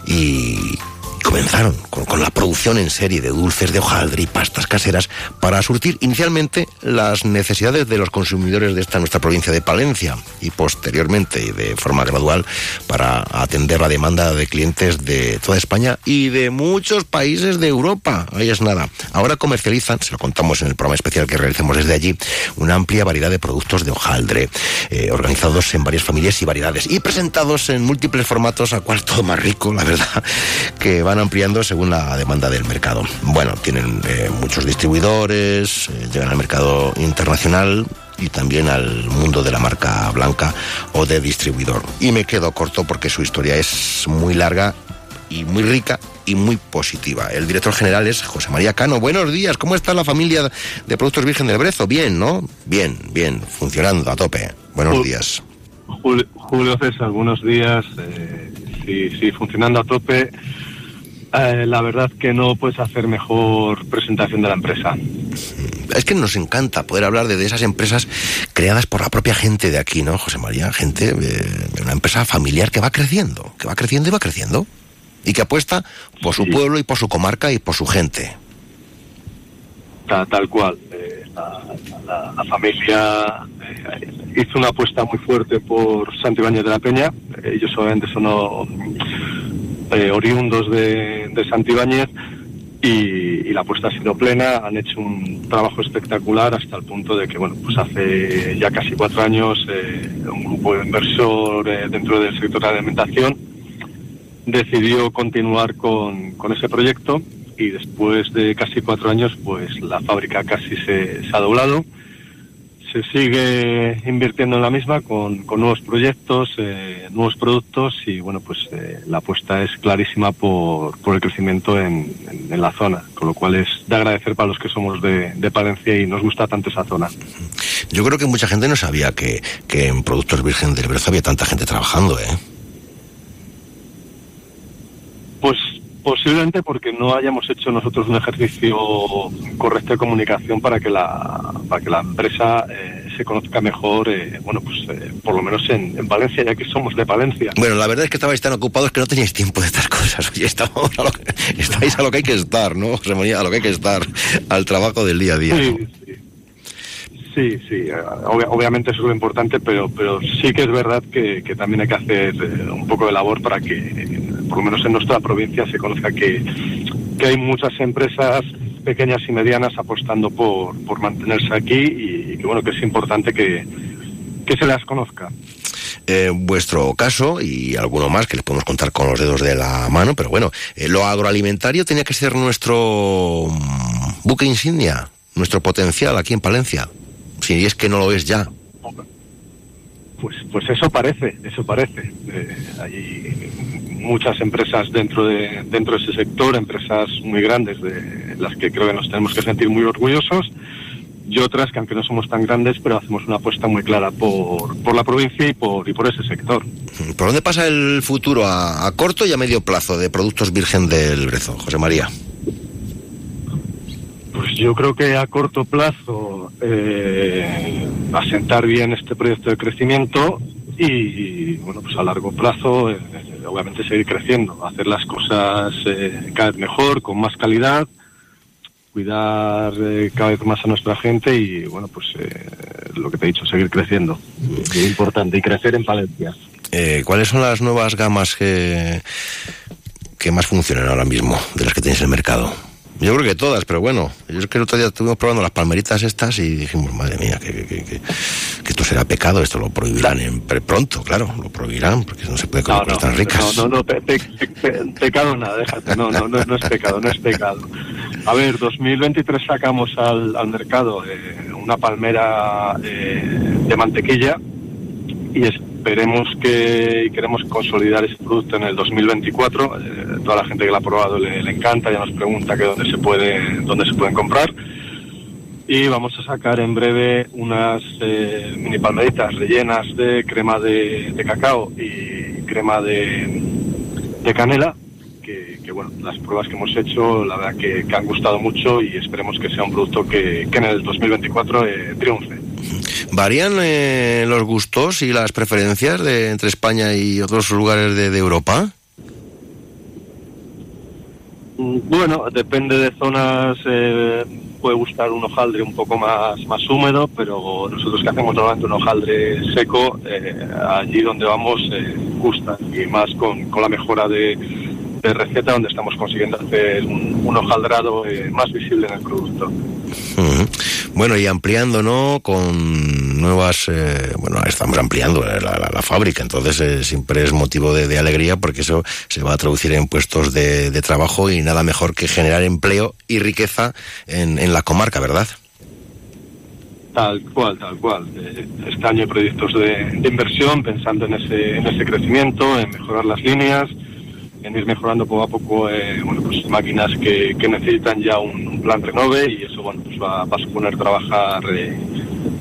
y comenzaron con, la producción en serie de dulces de hojaldre y pastas caseras para surtir inicialmente las necesidades de los consumidores de esta nuestra provincia de Palencia y posteriormente y de forma gradual para atender la demanda de clientes de toda España y de muchos países de Europa. Ahí es nada. Ahora comercializan, se lo contamos en el programa especial que realizamos desde allí, una amplia variedad de productos de hojaldre, eh, organizados en varias familias y variedades y presentados en múltiples formatos, a cual todo más rico, la verdad, que van ampliando según la demanda del mercado. Bueno, tienen eh, muchos distribuidores, eh, llegan al mercado internacional y también al mundo de la marca blanca o de distribuidor. Y me quedo corto porque su historia es muy larga y muy rica y muy positiva. El director general es José María Cano. Buenos días, ¿cómo está la familia de Productos Virgen del Brezo? Bien, ¿no? Bien, bien, funcionando a tope. Buenos Ju- días. Julio, Julio César, buenos días. Eh, sí, sí, funcionando a tope. Eh, la verdad que no puedes hacer mejor presentación de la empresa. Es que nos encanta poder hablar de, de esas empresas creadas por la propia gente de aquí, ¿no, José María? Gente, eh, una empresa familiar que va creciendo, que va creciendo y va creciendo. Y que apuesta por su pueblo y por su comarca y por su gente. Ta- tal cual. Eh, la, la- la familia hizo una apuesta muy fuerte por Santibáñez de la Peña. Ellos obviamente son oriundos de, de Santibáñez y, la apuesta ha sido plena. Han hecho un trabajo espectacular hasta el punto de que, bueno, pues hace ya casi cuatro años eh, un grupo inversor eh, dentro del sector de alimentación decidió continuar con, con ese proyecto y después de casi cuatro años pues la fábrica casi se, se ha doblado. Se sigue invirtiendo en la misma con, con nuevos proyectos, eh, nuevos productos y bueno pues eh, la apuesta es clarísima por, por el crecimiento en, en- en la zona, con lo cual es de agradecer para los que somos de, de Palencia y nos gusta tanto esa zona. Yo creo que mucha gente no sabía que, que en Productos Virgen del Brezo había tanta gente trabajando, ¿eh? Pues posiblemente porque no hayamos hecho nosotros un ejercicio correcto de comunicación para que la, para que la empresa eh, se conozca mejor, eh, bueno, pues eh, por lo menos en, en, Valencia, ya que somos de Valencia. Bueno, la verdad es que estabais tan ocupados que no teníais tiempo de estas cosas. Oye, estamos a lo que, estáis a lo que hay que estar, ¿no? José María, a lo que hay que estar, al trabajo del día a día. Sí. Sí, sí, Ob obviamente eso es lo importante, pero, pero sí que es verdad que, también hay que hacer eh, un poco de labor para que, por lo menos en nuestra provincia, se conozca que, que hay muchas empresas pequeñas y medianas apostando por, por mantenerse aquí y, que bueno que es importante que, que se las conozca. Eh, vuestro caso y alguno más que les podemos contar con los dedos de la mano, pero bueno, eh, lo agroalimentario tenía que ser nuestro mm, buque insignia, nuestro potencial aquí en Palencia, si es que no lo es ya. Pues, pues eso parece, eso parece. Eh, hay muchas empresas dentro de, dentro de ese sector, empresas muy grandes de las que creo que nos tenemos que sentir muy orgullosos y otras que aunque no somos tan grandes, pero hacemos una apuesta muy clara por, por la provincia y por, y por ese sector. ¿Por dónde pasa el futuro a, a corto y a medio plazo de productos virgen del Brezo, José María? Pues yo creo que a corto plazo eh, asentar bien este proyecto de crecimiento y, bueno, pues a largo plazo eh, obviamente seguir creciendo, hacer las cosas eh, cada vez mejor, con más calidad, cuidar eh, cada vez más a nuestra gente y bueno, pues eh, lo que te he dicho, seguir creciendo. Es importante y crecer en Palencia. ¿Cuáles son las nuevas gamas que, que más funcionan ahora mismo de las que tenéis en el mercado? Yo creo que todas, pero bueno, yo es que el otro día estuvimos probando las palmeritas estas y dijimos, madre mía, que, que, que, que esto será pecado, esto lo prohibirán en, pronto, claro, lo prohibirán, porque no se puede comer no, cosas tan ricas. No, no, no, pe, pe, pe, pecado nada, déjate, no, no, no, no, es pecado, no es pecado. A ver, 2023 sacamos al, al mercado eh, una palmera eh, de mantequilla y esperemos que queremos consolidar ese producto en el 2024. Eh, toda la gente que lo ha probado le, encanta, ya nos pregunta que dónde se puede dónde se pueden comprar. Y vamos a sacar en breve unas eh, mini palmeritas rellenas de crema de, cacao y crema de, de canela. Que, que, bueno, las pruebas que hemos hecho, la verdad que, que han gustado mucho y esperemos que sea un producto que, que en el 2024 eh, triunfe. ¿Varían eh, los gustos y las preferencias de, entre España y otros lugares de, Europa? Bueno, depende de zonas, eh, puede gustar un hojaldre un poco más, más húmedo, pero nosotros que hacemos normalmente un hojaldre seco, eh, allí donde vamos eh, gusta, y más con, con la mejora de, de, receta donde estamos consiguiendo hacer un, un hojaldrado eh, más visible en el producto. Uh -huh. Bueno, y ampliando, ¿no? Con nuevas, eh, bueno, estamos ampliando la, la, la fábrica, entonces eh, siempre es motivo de, de, alegría porque eso se va a traducir en puestos de, de, trabajo y nada mejor que generar empleo y riqueza en, en la comarca, ¿verdad? Tal cual, tal cual. Este año hay proyectos de, de inversión pensando en ese, en ese crecimiento, en mejorar las líneas, en ir mejorando poco a poco eh, bueno, pues máquinas que, que, necesitan ya un, un, plan renove y eso bueno, pues va, va a suponer trabajar eh,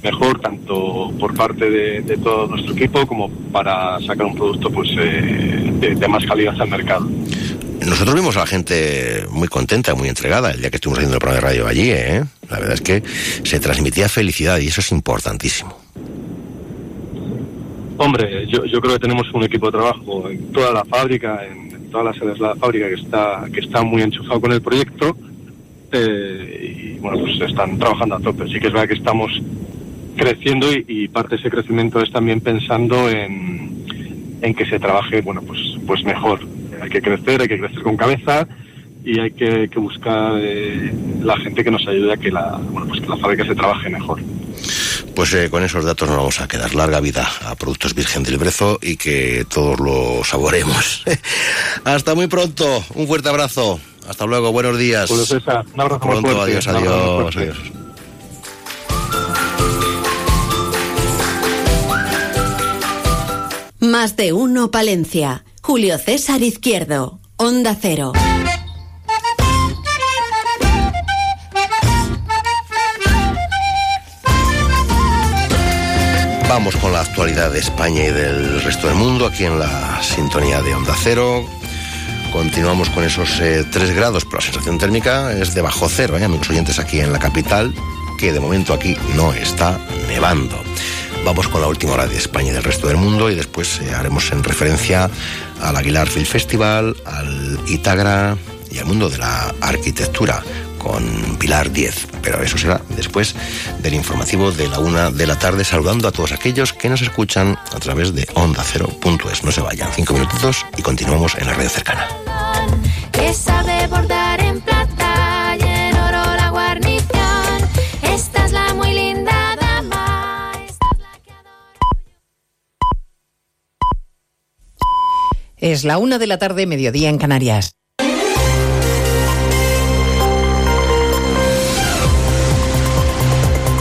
mejor tanto por parte de, de, todo nuestro equipo como para sacar un producto pues eh, de, de, más calidad al mercado. Nosotros vimos a la gente muy contenta, muy entregada el día que estuvimos haciendo el programa de radio allí. ¿eh? La verdad es que se transmitía felicidad y eso es importantísimo. Hombre, yo, yo creo que tenemos un equipo de trabajo en toda la fábrica, en, todas las sedes de la fábrica que está, que está muy enchufado con el proyecto eh, y bueno, pues están trabajando a tope. Sí que es verdad que estamos creciendo y, y parte de ese crecimiento es también pensando en, en, que se trabaje, bueno, pues, pues mejor. Hay que crecer, hay que crecer con cabeza y hay que, que buscar eh, la gente que nos ayude a que la, bueno, pues que la fábrica se trabaje mejor. Pues eh, con esos datos nos vamos a quedar. Larga vida a Productos Virgen del Brezo y que todos lo saboremos. Hasta muy pronto. Un fuerte abrazo. Hasta luego. Buenos días. Pues esa, un abrazo pronto. Fuerte, adiós, adiós, adiós. Más de uno Palencia. Julio César Izquierdo. Onda Cero. Vamos con la actualidad de España y del resto del mundo aquí en la sintonía de Onda Cero. Continuamos con esos eh, 3 grados, pero la sensación térmica es de bajo cero, ¿eh? amigos oyentes, aquí en la capital. que de momento aquí no está nevando. Vamos con la última hora de España y del resto del mundo y después eh, haremos en referencia al Aguilar Film Festival, al Itagra y al mundo de la arquitectura con Pilar 10. Pero eso será después del informativo de la una de la tarde, saludando a todos aquellos que nos escuchan a través de onda cero.es. No se vayan, cinco minutitos y continuamos en la radio cercana. que sabe bordar en plata y en oro la guarnición. Esta es la muy linda dama. Es la una de la tarde, mediodía en Canarias.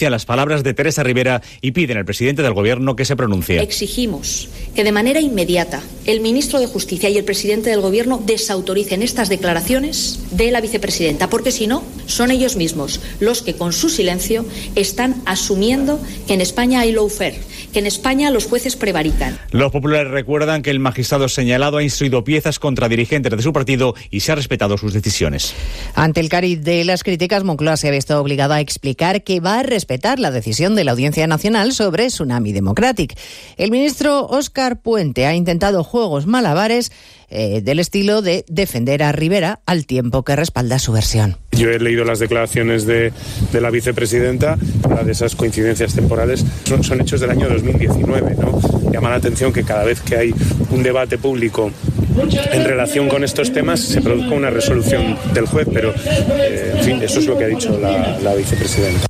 denuncian las palabras de Teresa Rivera y piden al presidente del Gobierno que se pronuncie. Exigimos que de manera inmediata el ministro de Justicia y el presidente del Gobierno desautoricen estas declaraciones de la vicepresidenta, porque si no, son ellos mismos los que con su silencio están asumiendo que en España hay lawfare, que en España los jueces prevarican. Los populares recuerdan que el magistrado señalado ha instruido piezas contra dirigentes de su partido y se ha respetado sus decisiones. Ante el cariz de las críticas, Moncloa se ha visto obligado a explicar que va a respetar la decisión de la Audiencia Nacional sobre Tsunami Democratic. El ministro Óscar Puente ha intentado juegos malabares eh, del estilo de defender a Rivera al tiempo que respalda su versión. Yo he leído las declaraciones de, la vicepresidenta, la de esas coincidencias temporales, son, hechos del año 2019. ¿no? Llama la atención que cada vez que hay un debate público en relación con estos temas se produzca una resolución del juez, pero eh, en fin, eso es lo que ha dicho la vicepresidenta.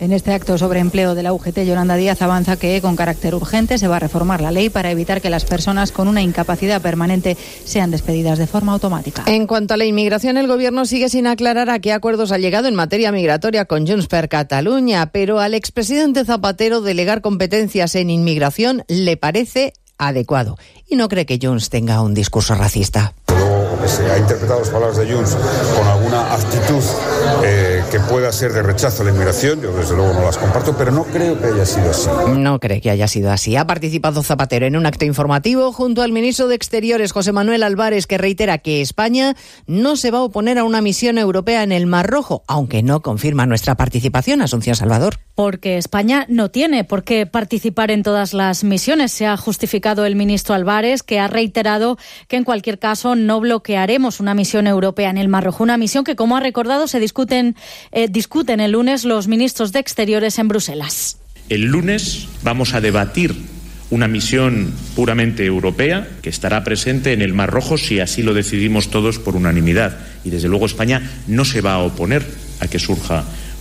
En este acto sobre empleo de la UGT, Yolanda Díaz avanza que con carácter urgente se va a reformar la ley para evitar que las personas con una incapacidad permanente sean despedidas de forma automática. En cuanto a la inmigración, el Gobierno sigue sin aclarar a qué acuerdos ha llegado en materia migratoria con Junts per Cataluña, pero al expresidente Zapatero delegar competencias en inmigración le parece adecuado y no cree que Junts tenga un discurso racista. Se ha interpretado las palabras de Junts con alguna actitud eh, que pueda ser de rechazo a la inmigración. Yo, desde luego, no las comparto, pero no creo que haya sido así. No cree que haya sido así. Ha participado Zapatero en un acto informativo junto al ministro de Exteriores, José Manuel Álvarez, que reitera que España no se va a oponer a una misión europea en el Mar Rojo, aunque no confirma nuestra participación. Asunción Salvador. Porque España no tiene por qué participar en todas las misiones. Se ha justificado el ministro Álvarez, que ha reiterado que en cualquier caso no bloquearemos una misión europea en el Mar Rojo. Una misión que, como ha recordado, se discuten, eh, discuten el lunes los ministros de Exteriores en Bruselas. El lunes vamos a debatir una misión puramente europea que estará presente en el Mar Rojo si así lo decidimos todos por unanimidad. Y desde luego España no se va a oponer a que surja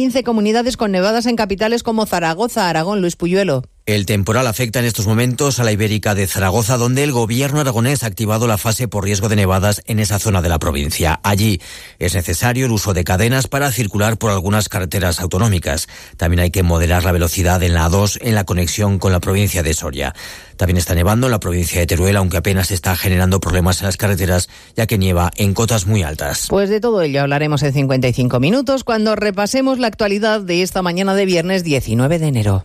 15 comunidades con nevadas en capitales como Zaragoza, Aragón, Luis Puyuelo. El temporal afecta en estos momentos a la Ibérica de Zaragoza, donde el gobierno aragonés ha activado la fase por riesgo de nevadas en esa zona de la provincia. Allí es necesario el uso de cadenas para circular por algunas carreteras autonómicas. También hay que moderar la velocidad en la A2 en la conexión con la provincia de Soria. También está nevando en la provincia de Teruel, aunque apenas está generando problemas en las carreteras, ya que nieva en cotas muy altas. Pues de todo ello hablaremos en 55 minutos cuando repasemos la actualidad de esta mañana de viernes 19 de enero.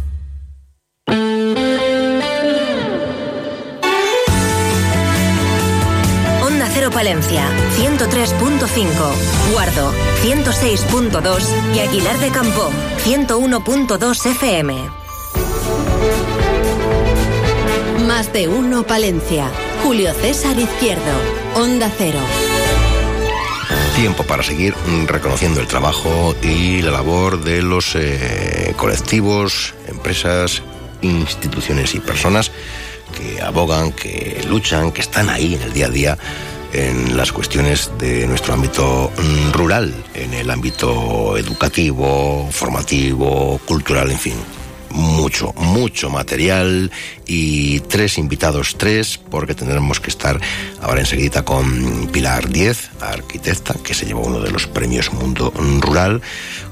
Palencia, 103.5, Guardo, 106.2 y Aguilar de Campo, 101.2 FM. Más de uno Palencia. Julio César Izquierdo, Onda Cero. Tiempo para seguir reconociendo el trabajo y la labor de los eh, colectivos, empresas, instituciones y personas que abogan, que luchan, que están ahí en el día a día en las cuestiones de nuestro ámbito mm, rural, en el ámbito educativo, formativo, cultural, en fin. Mucho, mucho material y tres invitados, tres, porque tendremos que estar ahora enseguida con Pilar Diez, arquitecta, que se llevó uno de los premios Mundo Rural,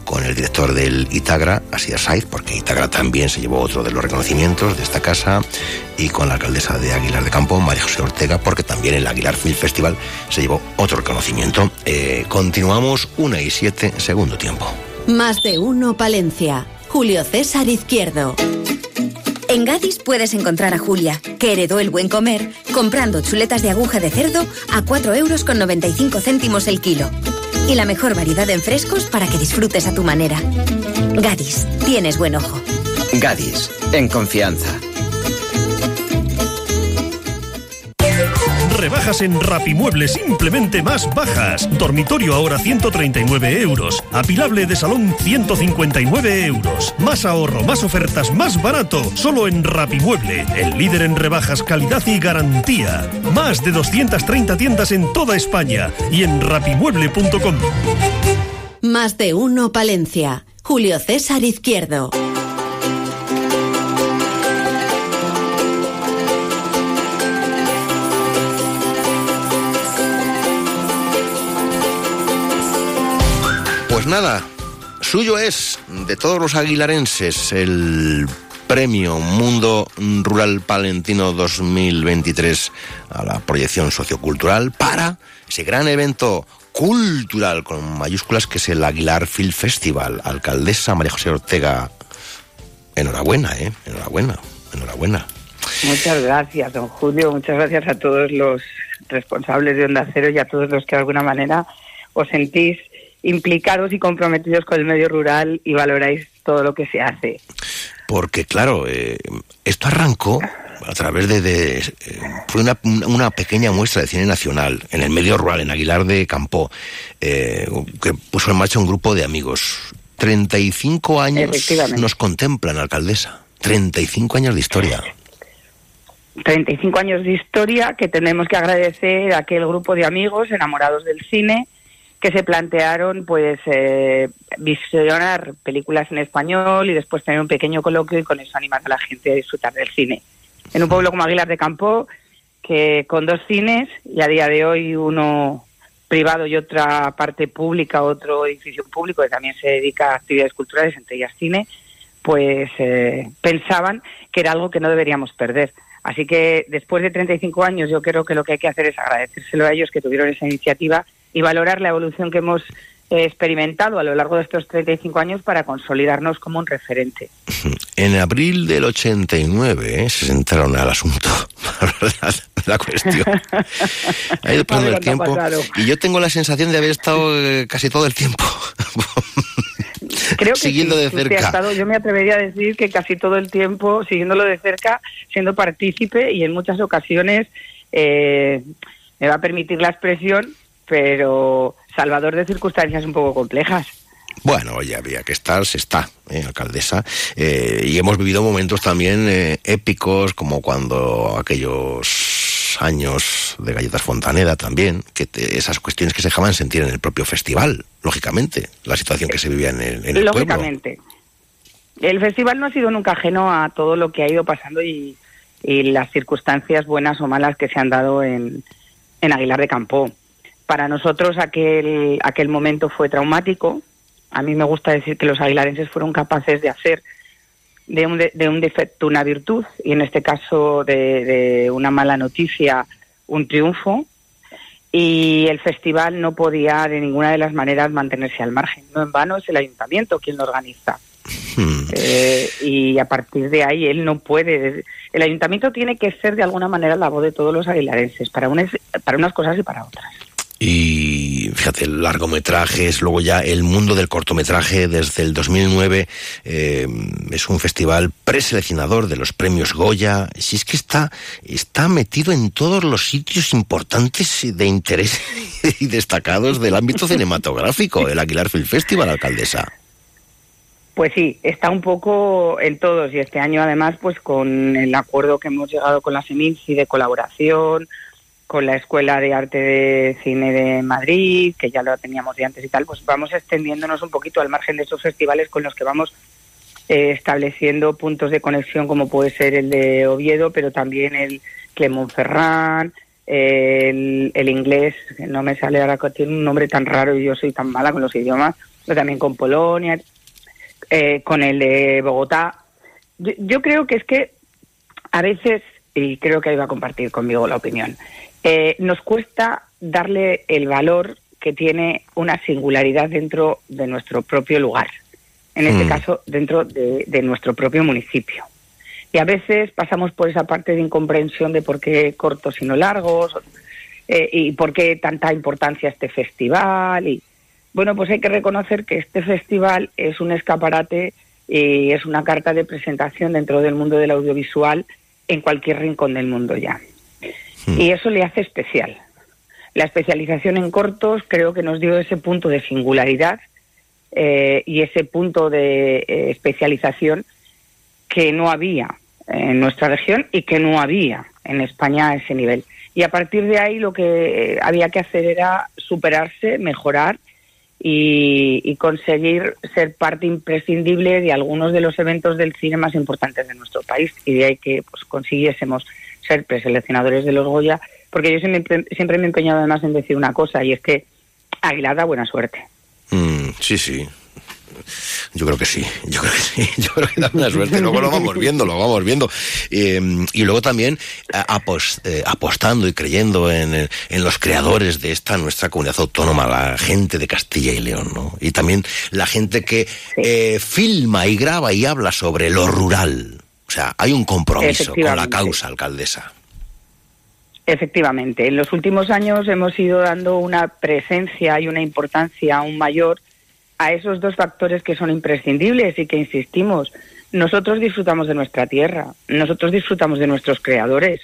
con el director del Itagra, Asier Saiz, porque Itagra también se llevó otro de los reconocimientos de esta casa, y con la alcaldesa de Aguilar de Campo, María José Ortega, porque también el Aguilar Film Festival se llevó otro reconocimiento. Eh, continuamos, una y siete, segundo tiempo. Más de uno Palencia. Julio César Izquierdo. En Gadis puedes encontrar a Julia, que heredó el buen comer, comprando chuletas de aguja de cerdo a 4 euros con 95 céntimos el kilo. Y la mejor variedad en frescos para que disfrutes a tu manera. Gadis, tienes buen ojo. Gadis, en confianza. En Rapimueble simplemente más bajas. Dormitorio ahora 139 euros. Apilable de salón 159 euros. Más ahorro, más ofertas, más barato. Solo en Rapimueble, el líder en rebajas, calidad y garantía. Más de 230 tiendas en toda España y en rapimueble.com. Más de uno Palencia. Julio César Izquierdo. Nada, suyo es de todos los aguilarenses el premio Mundo Rural Palentino 2023 a la proyección sociocultural para ese gran evento cultural con mayúsculas que es el Aguilar Film Festival. Alcaldesa María José Ortega, enhorabuena, ¿eh? Enhorabuena, enhorabuena. Muchas gracias, don Julio. Muchas gracias a todos los responsables de Onda Cero y a todos los que de alguna manera os sentís implicados y comprometidos con el medio rural y valoráis todo lo que se hace. Porque, claro, eh, esto arrancó a través de... de, eh, fue una, una pequeña muestra de cine nacional en el medio rural, en Aguilar de Campo, eh, que puso en marcha un grupo de amigos. 35 años nos contemplan, alcaldesa. 35 años de historia. 35 años de historia que tenemos que agradecer a aquel grupo de amigos enamorados del cine que se plantearon pues eh, visionar películas en español y después tener un pequeño coloquio y con eso animar a la gente a disfrutar del cine. En un pueblo como Aguilar de Campo que con dos cines y a día de hoy uno privado y otra parte pública, otro edificio público que también se dedica a actividades culturales, entre ellas cine, pues eh, pensaban que era algo que no deberíamos perder. Así que después de 35 años yo creo que lo que hay que hacer es agradecérselo a ellos que tuvieron esa iniciativa y valorar la evolución que hemos eh, experimentado a lo largo de estos 35 años para consolidarnos como un referente. En abril del 89 ¿eh? se sentaron al asunto, la, la cuestión. Ha ido pasando el tiempo y yo tengo la sensación de haber estado eh, casi todo el tiempo Creo que siguiendo sí, de ha cerca. estado- yo me atrevería a decir que casi todo el tiempo siguiéndolo de cerca, siendo partícipe y en muchas ocasiones eh, me va a permitir la expresión, pero salvador de circunstancias un poco complejas. Bueno, oye, había que estar, se está, ¿eh, alcaldesa. Eh, y hemos vivido momentos también eh, épicos, como cuando aquellos años de Galletas Fontaneda también, que te- esas cuestiones que se dejaban sentir en el propio festival, lógicamente, la situación que se vivía en el, en el pueblo. Lógicamente. El festival no ha sido nunca ajeno a todo lo que ha ido pasando y, y las circunstancias buenas o malas que se han dado en, en Aguilar de Campo. Para nosotros aquel, aquel momento fue traumático. A mí me gusta decir que los aguilarenses fueron capaces de hacer de un, de, de un defecto una virtud y en este caso de, de una mala noticia un triunfo y el festival no podía de ninguna de las maneras mantenerse al margen. No en vano es el ayuntamiento quien lo organiza. Eh, y a partir de ahí él no puede. El ayuntamiento tiene que ser de alguna manera la voz de todos los aguilarenses, para unas, para unas cosas y para otras. Y fíjate, largometrajes, luego ya el mundo del cortometraje desde el 2009 eh, es un festival preseleccionador de los premios Goya. Si es que está, está metido en todos los sitios importantes de interés y destacados del ámbito cinematográfico, el Aguilar Film Festival, alcaldesa. Pues sí, está un poco en todos y este año además pues con el acuerdo que hemos llegado con la SEMINSI de colaboración, con la Escuela de Arte de Cine de Madrid, que ya lo teníamos de antes y tal, pues vamos extendiéndonos un poquito al margen de esos festivales con los que vamos eh, estableciendo puntos de conexión como puede ser el de Oviedo, pero también el Clermont-Ferrand, el, el inglés, no me sale ahora, tiene un nombre tan raro y yo soy tan mala con los idiomas, pero también con Polonia, eh, con el de Bogotá. Yo, yo creo que es que a veces, y creo que ahí va a compartir conmigo la opinión, eh, nos cuesta darle el valor que tiene una singularidad dentro de nuestro propio lugar, en este Mm. caso dentro de, de nuestro propio municipio. Y a veces pasamos por esa parte de incomprensión de por qué cortos y no largos, eh, y por qué tanta importancia este festival. Y bueno, pues hay que reconocer que este festival es un escaparate y es una carta de presentación dentro del mundo del audiovisual en cualquier rincón del mundo ya. Y eso le hace especial. La especialización en cortos creo que nos dio ese punto de singularidad eh, y ese punto de eh, especialización que no había en nuestra región y que no había en España a ese nivel. Y a partir de ahí lo que eh, había que hacer era superarse, mejorar y, y conseguir ser parte imprescindible de algunos de los eventos del cine más importantes de nuestro país. Y de ahí que pues, consiguiésemos ser preseleccionadores de los Goya, porque yo siempre, siempre me he empeñado además en decir una cosa, y es que Aguilar da buena suerte. Mm, sí, sí. Yo creo que sí, yo creo que sí, yo creo que da una suerte. Luego lo vamos viendo, lo vamos viendo. Eh, y luego también apos- eh, apostando y creyendo en, eh, en los creadores de esta nuestra comunidad autónoma, la gente de Castilla y León, ¿no? Y también la gente que eh, filma y graba y habla sobre lo rural. O sea, hay un compromiso con la causa, alcaldesa. Efectivamente, en los últimos años hemos ido dando una presencia y una importancia aún mayor a esos dos factores que son imprescindibles y que insistimos. Nosotros disfrutamos de nuestra tierra, nosotros disfrutamos de nuestros creadores,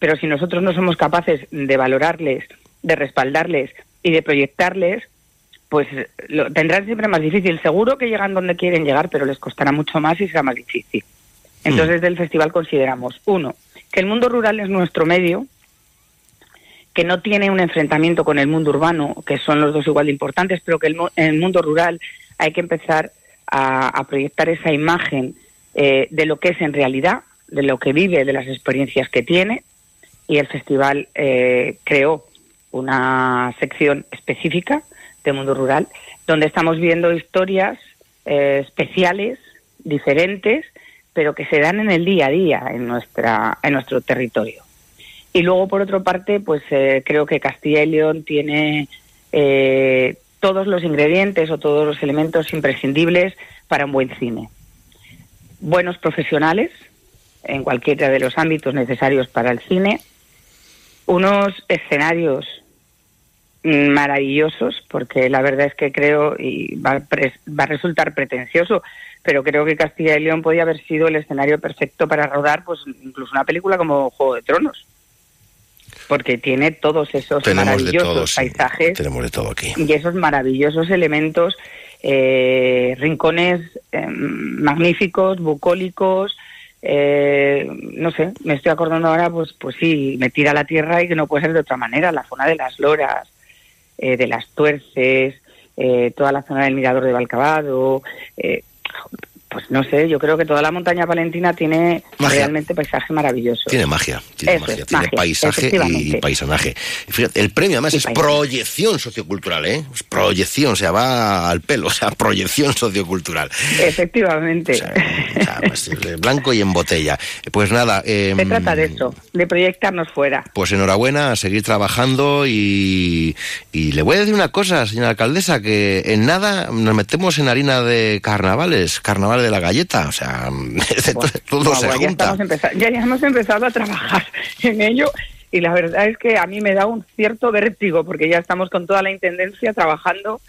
pero si nosotros no somos capaces de valorarles, de respaldarles y de proyectarles, pues lo tendrán siempre más difícil. Seguro que llegan donde quieren llegar, pero les costará mucho más y será más difícil. Entonces, del festival consideramos, uno, que el mundo rural es nuestro medio, que no tiene un enfrentamiento con el mundo urbano, que son los dos igual de importantes, pero que el, en el mundo rural hay que empezar a, a proyectar esa imagen eh, de lo que es en realidad, de lo que vive, de las experiencias que tiene, y el festival eh, creó una sección específica de mundo rural donde estamos viendo historias eh, especiales, diferentes, pero que se dan en el día a día en nuestra en nuestro territorio. Y luego, por otra parte, pues eh, creo que Castilla y León tiene eh, todos los ingredientes o todos los elementos imprescindibles para un buen cine. Buenos profesionales en cualquiera de los ámbitos necesarios para el cine, unos escenarios maravillosos, porque la verdad es que creo, y va va a resultar pretencioso, pero creo que Castilla y León podía haber sido el escenario perfecto para rodar pues incluso una película como Juego de Tronos, porque tiene todos esos Tenemos maravillosos todo, sí. paisajes Tenemos de todo aquí. y esos maravillosos elementos, eh, rincones eh, magníficos, bucólicos, eh, no sé, me estoy acordando ahora, pues, pues sí, me tira a la tierra y que no puede ser de otra manera, la zona de las loras, eh, de las tuerces, eh, toda la zona del mirador de Valcabado, Code. Pues no sé, yo creo que toda la montaña palentina tiene Magia. realmente paisaje maravilloso. Tiene magia, tiene Eso magia, es, tiene magia, paisaje y paisanaje. Fíjate, el premio además Y es paisaje. proyección sociocultural, ¿eh? Es proyección, o sea, va al pelo, o sea, proyección sociocultural. Efectivamente. O sea, pues, eh, blanco y en botella. Pues nada, eh, Se trata de eso, de proyectarnos fuera. pues enhorabuena, a seguir trabajando y, y le voy a decir una cosa, señora alcaldesa, que en nada nos metemos en harina de carnavales, carnaval de la galleta, o sea, todo se ya, junta. ya hemos empezado a trabajar en ello y la verdad es que a mí me da un cierto vértigo porque ya estamos con toda la intendencia trabajando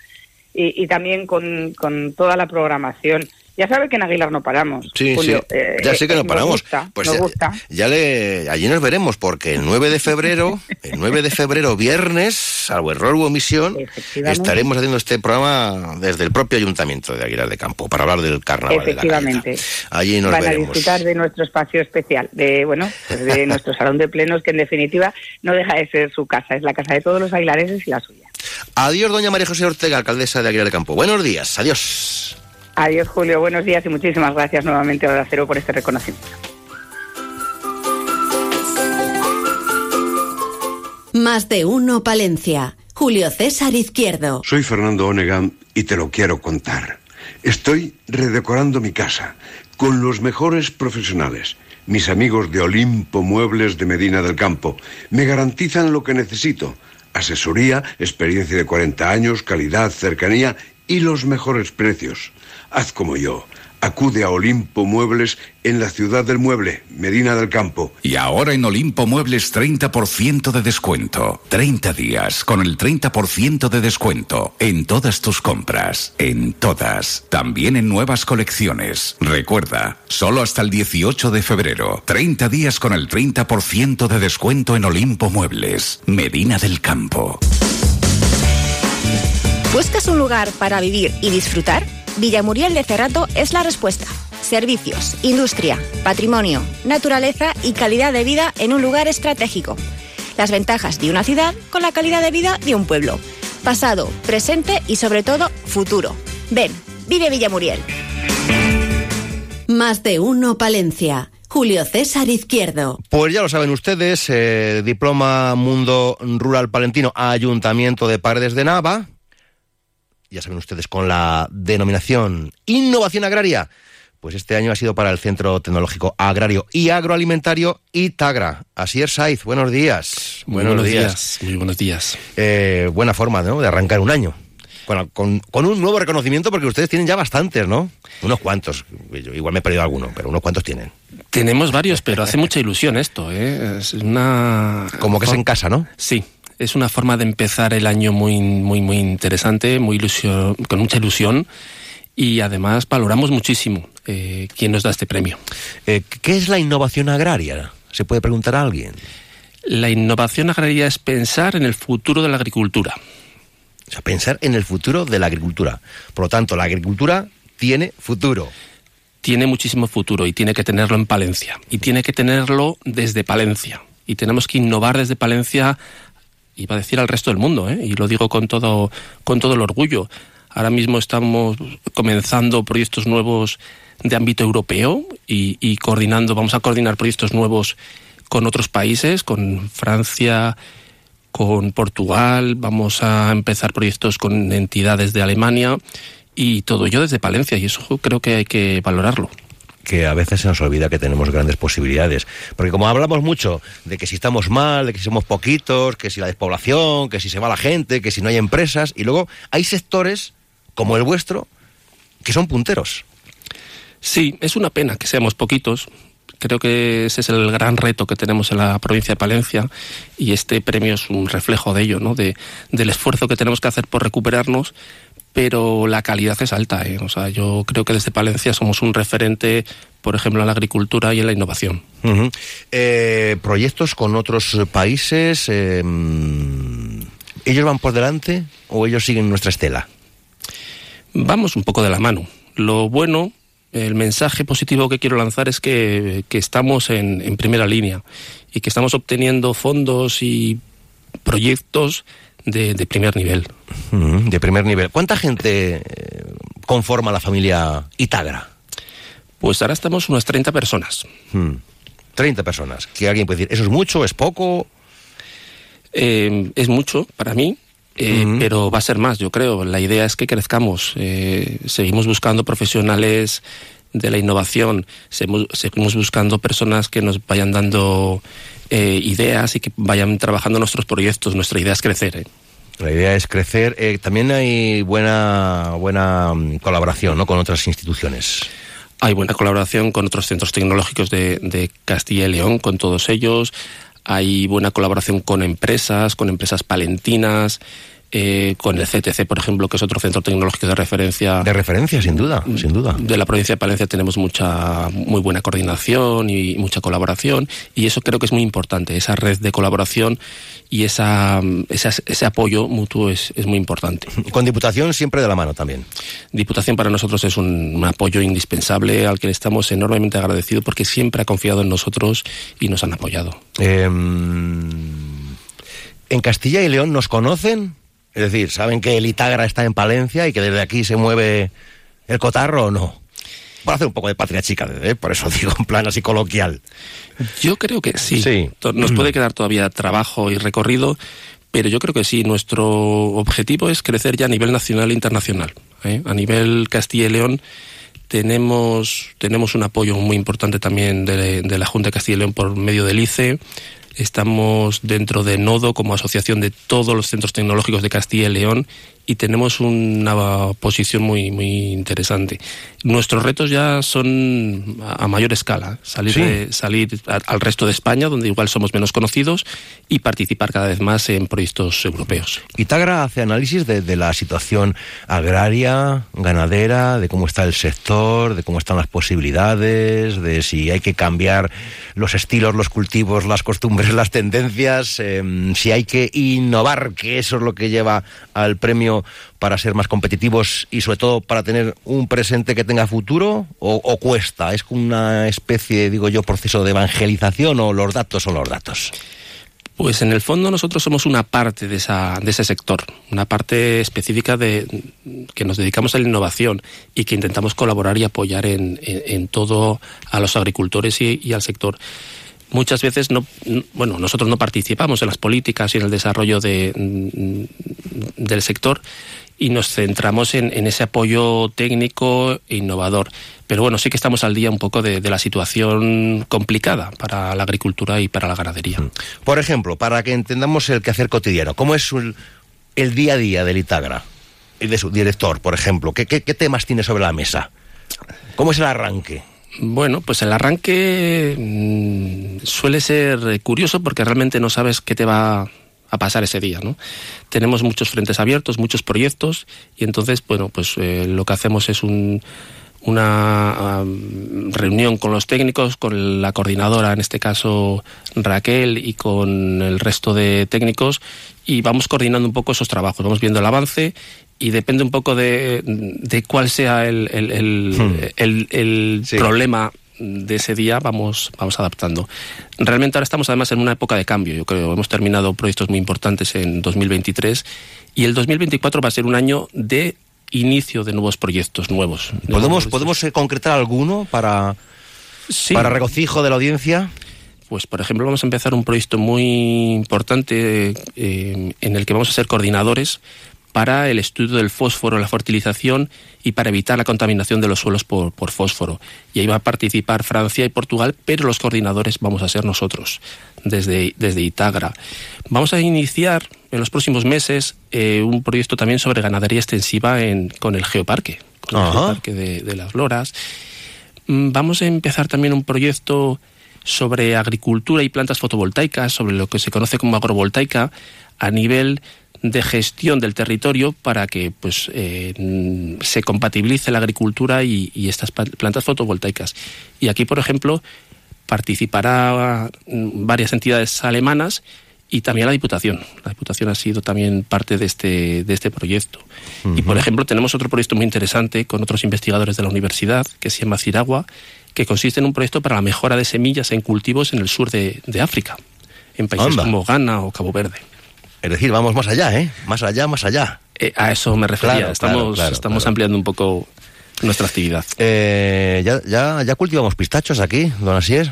y, y también con, con toda la programación. Ya sabe que en Aguilar no paramos. Sí, Julio, sí. eh, ya sé que eh, no nos paramos. gusta, pues nos ya, gusta. ya le, allí nos veremos, porque el 9 de febrero, el 9 de febrero, viernes, salvo error u omisión, estaremos haciendo este programa desde el propio ayuntamiento de Aguilar de Campo para hablar del carnaval de la Efectivamente. Allí nos Van a veremos. disfrutar de nuestro espacio especial, de bueno, pues de nuestro salón de plenos, que en definitiva no deja de ser su casa, es la casa de todos los aguilareses y la suya. Adiós, doña María José Ortega, alcaldesa de Aguilar de Campo. Buenos días, adiós. Adiós, Julio, buenos días y muchísimas gracias nuevamente a Hora Cero por este reconocimiento. Más de uno Palencia. Julio César Izquierdo. Soy Fernando Onegan y te lo quiero contar. Estoy redecorando mi casa con los mejores profesionales. Mis amigos de Olimpo Muebles de Medina del Campo me garantizan lo que necesito. Asesoría, experiencia de 40 años, calidad, cercanía y los mejores precios. Haz como yo. Acude a Olimpo Muebles en la ciudad del mueble, Medina del Campo. Y ahora en Olimpo Muebles 30% de descuento. 30 días con el 30% de descuento en todas tus compras. En todas. También en nuevas colecciones. Recuerda, solo hasta el 18 de febrero. 30 días con el 30% de descuento en Olimpo Muebles. Medina del Campo. ¿Buscas un lugar para vivir y disfrutar? Villamuriel de Cerrato es la respuesta. Servicios, industria, patrimonio, naturaleza y calidad de vida en un lugar estratégico. Las ventajas de una ciudad con la calidad de vida de un pueblo. Pasado, presente y sobre todo futuro. Ven, vive Villamuriel. Más de uno Palencia. Julio César Izquierdo. Pues ya lo saben ustedes, eh, diploma Mundo Rural Palentino, Ayuntamiento de Paredes de Nava. Ya saben ustedes con la denominación Innovación Agraria. Pues este año ha sido para el Centro Tecnológico Agrario y Agroalimentario Itagra. Así es, Saiz, buenos días. Muy buenos días, muy buenos días. Eh, buena forma, ¿no?, de arrancar un año. Bueno, con, con un nuevo reconocimiento porque ustedes tienen ya bastantes, ¿no? Unos cuantos. Yo igual me he perdido alguno, pero unos cuantos tienen. Tenemos varios, pero hace mucha ilusión esto, ¿eh? Es una... Como que es en casa, ¿no? Sí, es una forma de empezar el año muy, muy, muy interesante, muy ilusio- con mucha ilusión y además valoramos muchísimo eh, quién nos da este premio. Eh, ¿Qué es la innovación agraria? ¿Se puede preguntar a alguien? La innovación agraria es pensar en el futuro de la agricultura. O sea, pensar en el futuro de la agricultura. Por lo tanto, la agricultura tiene futuro. Tiene muchísimo futuro y tiene que tenerlo en Palencia. Y tiene que tenerlo desde Palencia. Y tenemos que innovar desde Palencia, iba a decir al resto del mundo, ¿eh? y lo digo con todo, con todo el orgullo. Ahora mismo estamos comenzando proyectos nuevos de ámbito europeo y, y coordinando, vamos a coordinar proyectos nuevos con otros países, con Francia, con Portugal, vamos a empezar proyectos con entidades de Alemania y todo ello desde Palencia y eso creo que hay que valorarlo que a veces se nos olvida que tenemos grandes posibilidades. Porque como hablamos mucho de que si estamos mal, de que si somos poquitos, que si la despoblación, que si se va la gente, que si no hay empresas, y luego hay sectores como el vuestro que son punteros. Sí, es una pena que seamos poquitos. Creo que ese es el gran reto que tenemos en la provincia de Palencia y este premio es un reflejo de ello, ¿no? De, del esfuerzo que tenemos que hacer por recuperarnos, pero la calidad es alta. ¿eh? O sea, yo creo que desde Palencia somos un referente, por ejemplo, en la agricultura y en la innovación. Eh, proyectos con otros países, eh, ¿ellos van por delante o ellos siguen nuestra estela? Vamos un poco de la mano. Lo bueno el mensaje positivo que quiero lanzar es que, estamos en, primera línea y que estamos obteniendo fondos y proyectos de, primer nivel. de primer nivel. ¿Cuánta gente eh, conforma la familia Itagra? Pues ahora estamos unas 30 personas. 30 personas. Que alguien puede decir, ¿eso es mucho? ¿Es poco? Eh, es mucho para mí. Eh, pero va a ser más, yo creo. La idea es que crezcamos. Eh, seguimos buscando profesionales de la innovación, seguimos, buscando personas que nos vayan dando eh, ideas y que vayan trabajando nuestros proyectos. Nuestra idea es crecer. La idea es crecer. también hay buena, buena mm, colaboración ¿no? con otras instituciones. Hay buena colaboración con otros centros tecnológicos de, de Castilla y León, con todos ellos hay buena colaboración con empresas, con empresas palentinas, eh, con el CTC, por ejemplo, que es otro centro tecnológico de referencia. De referencia, sin duda, sin duda. De la provincia de Palencia tenemos mucha, muy buena coordinación y mucha colaboración, y eso creo que es muy importante, esa red de colaboración y esa, ese apoyo mutuo es, es, muy importante. Con Diputación siempre de la mano también. Diputación para nosotros es un, apoyo indispensable al que le estamos enormemente agradecidos porque siempre ha confiado en nosotros y nos han apoyado. Em, ¿En Castilla y León nos conocen? Es decir, ¿saben que el Itagra está en Palencia y que desde aquí se mueve el cotarro o no? Por hacer un poco de patria chica, ¿eh? por eso digo en plan así coloquial. Yo creo que sí. sí. Nos puede quedar todavía trabajo y recorrido, pero yo creo que sí. Nuestro objetivo es crecer ya a nivel nacional e internacional. ¿eh? A nivel Castilla y León tenemos, tenemos un apoyo muy importante también de, de la Junta de Castilla y León por medio del ICE. Estamos dentro de Nodo como asociación de todos los centros tecnológicos de Castilla y León y tenemos una posición muy muy interesante. Nuestros retos ya son a, mayor escala, salir salir al resto de España donde igual somos menos conocidos y participar cada vez más en proyectos europeos. Itagra hace análisis de, la situación agraria, ganadera, de cómo está el sector, de cómo están las posibilidades, de si hay que cambiar los estilos, los cultivos, las costumbres, las tendencias, em, si hay que innovar, que eso es lo que lleva al premio para ser más competitivos y sobre todo para tener un presente que tenga futuro o, cuesta? ¿Es una especie, digo yo, proceso de evangelización o los datos son los datos? Pues en el fondo nosotros somos una parte de, esa, de ese sector, una parte específica de que nos dedicamos a la innovación y que intentamos colaborar y apoyar en, todo a los agricultores y al sector muchas veces no, bueno, nosotros no participamos en las políticas y en el desarrollo de, del sector y nos centramos en, ese apoyo técnico e innovador. Pero bueno, sí que estamos al día un poco de, la situación complicada para la agricultura y para la ganadería. Mm. Por ejemplo, para que entendamos el quehacer cotidiano, ¿cómo es el, día a día del Itagra y de su director, por ejemplo? ¿Qué, qué temas tiene sobre la mesa? ¿Cómo es el arranque? Bueno, pues el arranque mm, suele ser curioso porque realmente no sabes qué te va a pasar ese día, ¿no? Tenemos muchos frentes abiertos, muchos proyectos y entonces, bueno, pues eh, lo que hacemos es un, una reunión con los técnicos, con la coordinadora, en este caso Raquel, y con el resto de técnicos, y vamos coordinando un poco esos trabajos, vamos viendo el avance y depende un poco de, de cuál sea el, el, hmm. problema de ese día vamos, vamos adaptando. Realmente ahora estamos además en una época de cambio, yo creo. Hemos terminado proyectos muy importantes en 2023 y el 2024 va a ser un año de inicio de nuevos proyectos nuevos. ¿Podemos, ¿podemos concretar alguno para, para regocijo de la audiencia? Pues, por ejemplo, vamos a empezar un proyecto muy importante eh, en el que vamos a ser coordinadores para el estudio del fósforo, la fertilización y para evitar la contaminación de los suelos por, fósforo. Y ahí va a participar Francia y Portugal, pero los coordinadores vamos a ser nosotros, desde, desde Itagra. Vamos a iniciar en los próximos meses eh, un proyecto también sobre ganadería extensiva en, con el Geoparque, con el Geoparque de, de las Loras. Mm, vamos a empezar también un proyecto sobre agricultura y plantas fotovoltaicas, sobre lo que se conoce como agrovoltaica, a nivel de gestión del territorio para que pues eh, se compatibilice la agricultura y, estas plantas fotovoltaicas. Y aquí, por ejemplo, participará mm, varias entidades alemanas y también la Diputación. La Diputación ha sido también parte de este, de este proyecto. Y, por ejemplo, tenemos otro proyecto muy interesante con otros investigadores de la universidad que se llama Ciragua, que consiste en un proyecto para la mejora de semillas en cultivos en el sur de, África, en países como Ghana o Cabo Verde. Es decir, vamos más allá, ¿eh? Más allá, más allá. Eh, a eso me refería. estamos estamos ampliando un poco nuestra actividad. Eh, ¿ya, ya, cultivamos pistachos aquí, don Asier?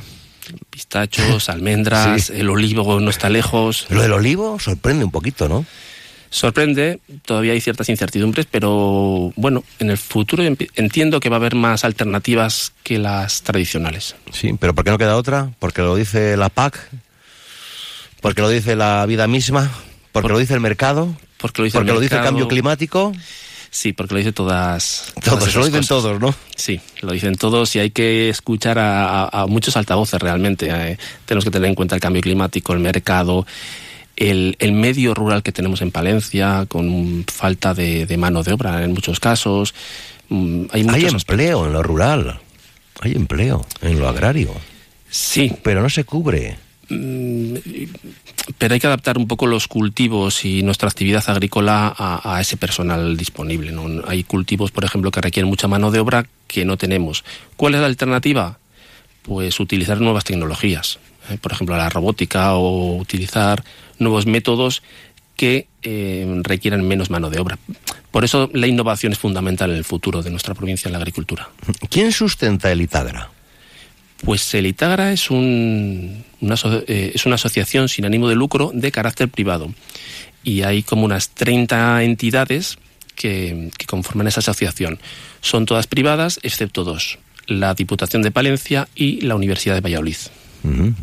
Pistachos, almendras, el olivo no está lejos. Lo del olivo sorprende un poquito, ¿no? Sorprende, todavía hay ciertas incertidumbres, pero bueno, en el futuro entiendo que va a haber más alternativas que las tradicionales. Sí, pero ¿por qué no queda otra? Porque lo dice la PAC, porque lo dice la vida misma. ¿Porque lo dice el mercado? Porque lo dice, el, lo dice el cambio climático. Sí, porque lo dice todas. Todos, lo dicen todos, ¿no? Sí, lo dicen todos y hay que escuchar a, muchos altavoces realmente. Eh, tenemos que tener en cuenta el cambio climático, el mercado, el, medio rural que tenemos en Palencia, con falta de, mano de obra en muchos casos. Mm, hay, hay empleo en lo rural, hay empleo en lo agrario. Sí. Pero no se cubre. Mm, pero hay que adaptar un poco los cultivos y nuestra actividad agrícola a, ese personal disponible. ¿no? Hay cultivos, por ejemplo, que requieren mucha mano de obra que no tenemos. ¿Cuál es la alternativa? Pues utilizar nuevas tecnologías, ¿eh? por ejemplo, la robótica o utilizar nuevos métodos que eh, requieran menos mano de obra. Por eso la innovación es fundamental en el futuro de nuestra provincia en la agricultura. ¿Quién sustenta el Itadra? Pues el Itagra es, un, una, eh, es una asociación sin ánimo de lucro de carácter privado y hay como unas 30 entidades que, conforman esa asociación. Son todas privadas excepto dos, la Diputación de Palencia y la Universidad de Valladolid.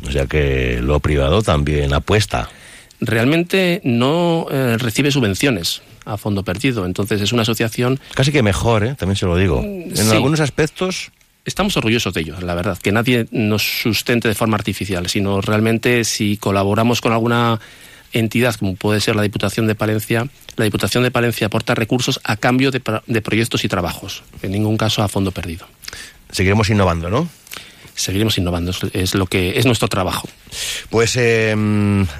O sea que lo privado también apuesta. Realmente no eh, recibe subvenciones a fondo perdido, entonces es una asociación... Casi que mejor, ¿eh? también se lo digo. En algunos aspectos estamos orgullosos de ello, la verdad, que nadie nos sustente de forma artificial, sino realmente si colaboramos con alguna entidad como puede ser la Diputación de Palencia, la Diputación de Palencia aporta recursos a cambio de, proyectos y trabajos, en ningún caso a fondo perdido. Seguiremos innovando, ¿no? Seguiremos innovando, es lo que es nuestro trabajo. Pues eh,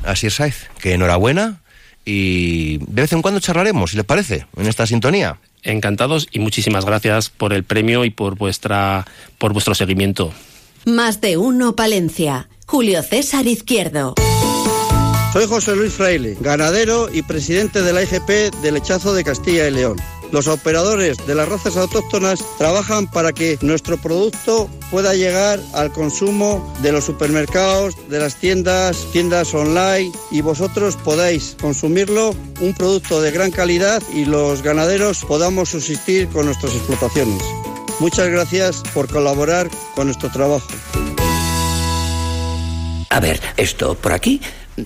así es, Saiz, que enhorabuena y de vez en cuando charlaremos, si les parece, en esta sintonía. Encantados y muchísimas gracias por el premio y por vuestra por vuestro seguimiento. Más de uno Palencia. Julio César Izquierdo. Soy José Luis Fraile, ganadero y presidente de la IGP de Lechazo de Castilla y León. Los operadores de las razas autóctonas trabajan para que nuestro producto pueda llegar al consumo de los supermercados, de las tiendas, tiendas online y vosotros podáis consumirlo, un producto de gran calidad y los ganaderos podamos subsistir con nuestras explotaciones. Muchas gracias por colaborar con nuestro trabajo. A ver, esto por aquí,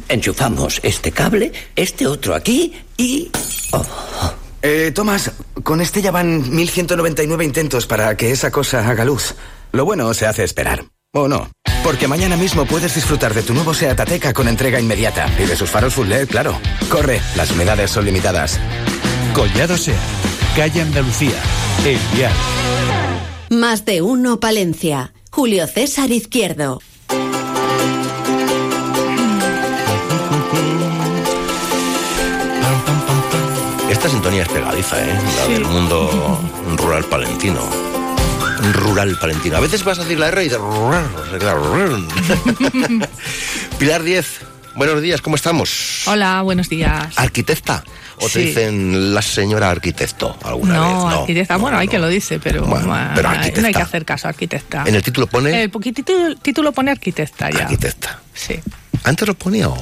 enchufamos este cable, este otro aquí y... Oh. Eh, Tomás, con este ya van 1199 intentos para que esa cosa haga luz. Lo bueno se hace esperar. ¿O no? Porque mañana mismo puedes disfrutar de tu nuevo Seat Ateca con entrega inmediata. Y de sus faros full LED, claro. Corre, las unidades son limitadas. Collado Seat, calle Andalucía, El Vial. Más de uno Palencia. Julio César Izquierdo. Esta sintonía es pegadiza, ¿eh? La del mundo rural palentino. Rural palentino. A veces vas a decir la R y te... Pilar 10, buenos días, ¿cómo estamos? Hola, buenos días. Arquitecta. o te Sí. dicen la señora arquitecto alguna vez. No, No. arquitecta. bueno, hay que lo dice, pero, pero no hay que hacer caso, arquitecta. En el título pone El título, título pone arquitecta ya. arquitecta. Sí. Antes lo ponía o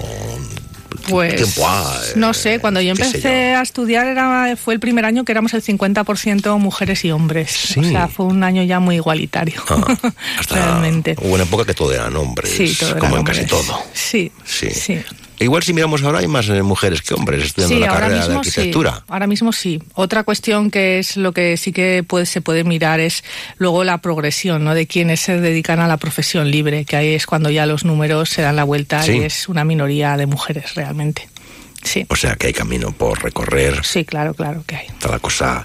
Pues tiempo ah, eh, no sé, cuando yo empecé a estudiar era fue el primer año que éramos el 50% mujeres y hombres. Sí. O sea, fue un año ya muy igualitario. hasta realmente. Hubo una época que todo eran hombres, Sí, todo como en casi todo. Sí, Sí. sí. Igual si miramos ahora hay más eh, mujeres que hombres estudiando Sí, la carrera de arquitectura. sí. Ahora mismo sí. Otra cuestión que es lo que sí que puede, se puede mirar es luego la progresión, ¿no? De quienes se dedican a la profesión libre, que ahí es cuando ya los números se dan la vuelta Sí. y es una minoría de mujeres realmente. Sí. O sea que hay camino por recorrer. Sí, claro, claro que hay. Está la cosa.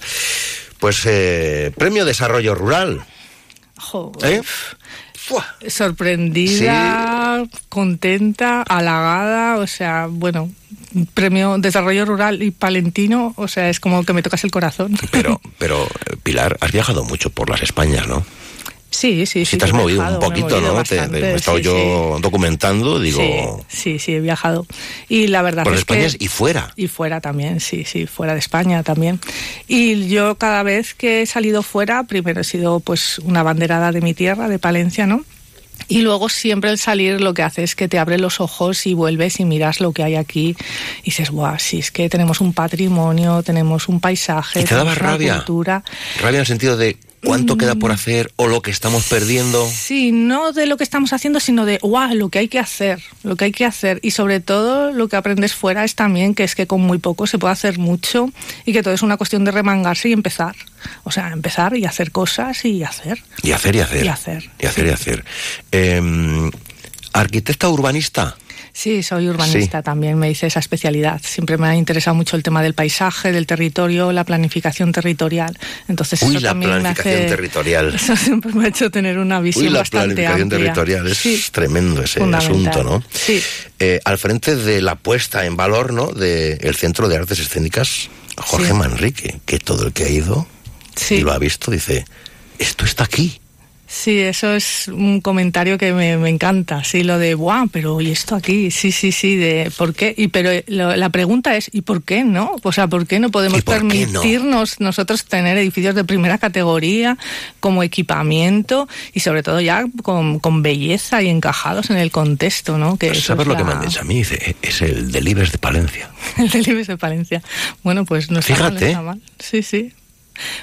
Pues eh, Premio Desarrollo Rural. Jo, ¿eh? Sorprendida, contenta, halagada, o sea, bueno, premio Desarrollo Rural y Palentino, o sea, es como que me tocas el corazón. Pero, pero eh, Pilar, has viajado mucho por las Españas, ¿no? Sí, sí, sí. Si te has movido viajado, un poquito, ¿no? Te- bastante, me he estado sí, yo documentando, digo, Sí, sí, sí, he viajado. Y la verdad por es España que... y fuera. Y fuera también, sí, sí, fuera de España también. Y yo cada vez que he salido fuera, primero he sido pues una banderada de mi tierra, de Palencia, ¿no? Y luego siempre el salir lo que hace es que te abre los ojos y vuelves y miras lo que hay aquí y dices, guau, sí, es que tenemos un patrimonio, tenemos un paisaje, ¿Y te daba rabia? cultura. Rabia en el sentido de cuánto queda por hacer o lo que estamos perdiendo. Sí, no de lo que estamos haciendo, sino de wow, lo que hay que hacer, lo que hay que hacer. Y sobre todo lo que aprendes fuera es también que es que con muy poco se puede hacer mucho y que todo es una cuestión de remangarse y empezar. O sea, empezar y hacer cosas y hacer. Y hacer y hacer. Y hacer. Y hacer y hacer. Eh, arquitecta urbanista. Sí, soy urbanista también, me hice esa especialidad. Siempre me ha interesado mucho el tema del paisaje, del territorio, la planificación territorial. Entonces Uy, eso la también me planificación hace- territorial. Eso siempre me ha hecho tener una visión Uy, la bastante planificación amplia. territorial es Sí. tremendo ese asunto, ¿no? Sí. Eh, al frente de la puesta en valor, ¿no? Del Centro de Artes Escénicas, Jorge Sí. Manrique, que todo el que ha ido y lo ha visto dice, esto está aquí. Sí, eso es un comentario que me, me encanta, sí, lo de, guau, pero ¿y esto aquí? Sí, sí, sí, de ¿por qué? Y pero lo- la pregunta es, ¿y por qué no? O sea, ¿por qué no podemos no? permitirnos nosotros tener edificios de primera categoría como equipamiento y sobre todo ya con, con belleza y encajados en el contexto, ¿no? Que ¿Sabes es lo que me han dicho a mí? Dice, es el Delibes de Palencia. El del Ibis de Palencia. Bueno, pues no está mal, no está mal. Sí, sí.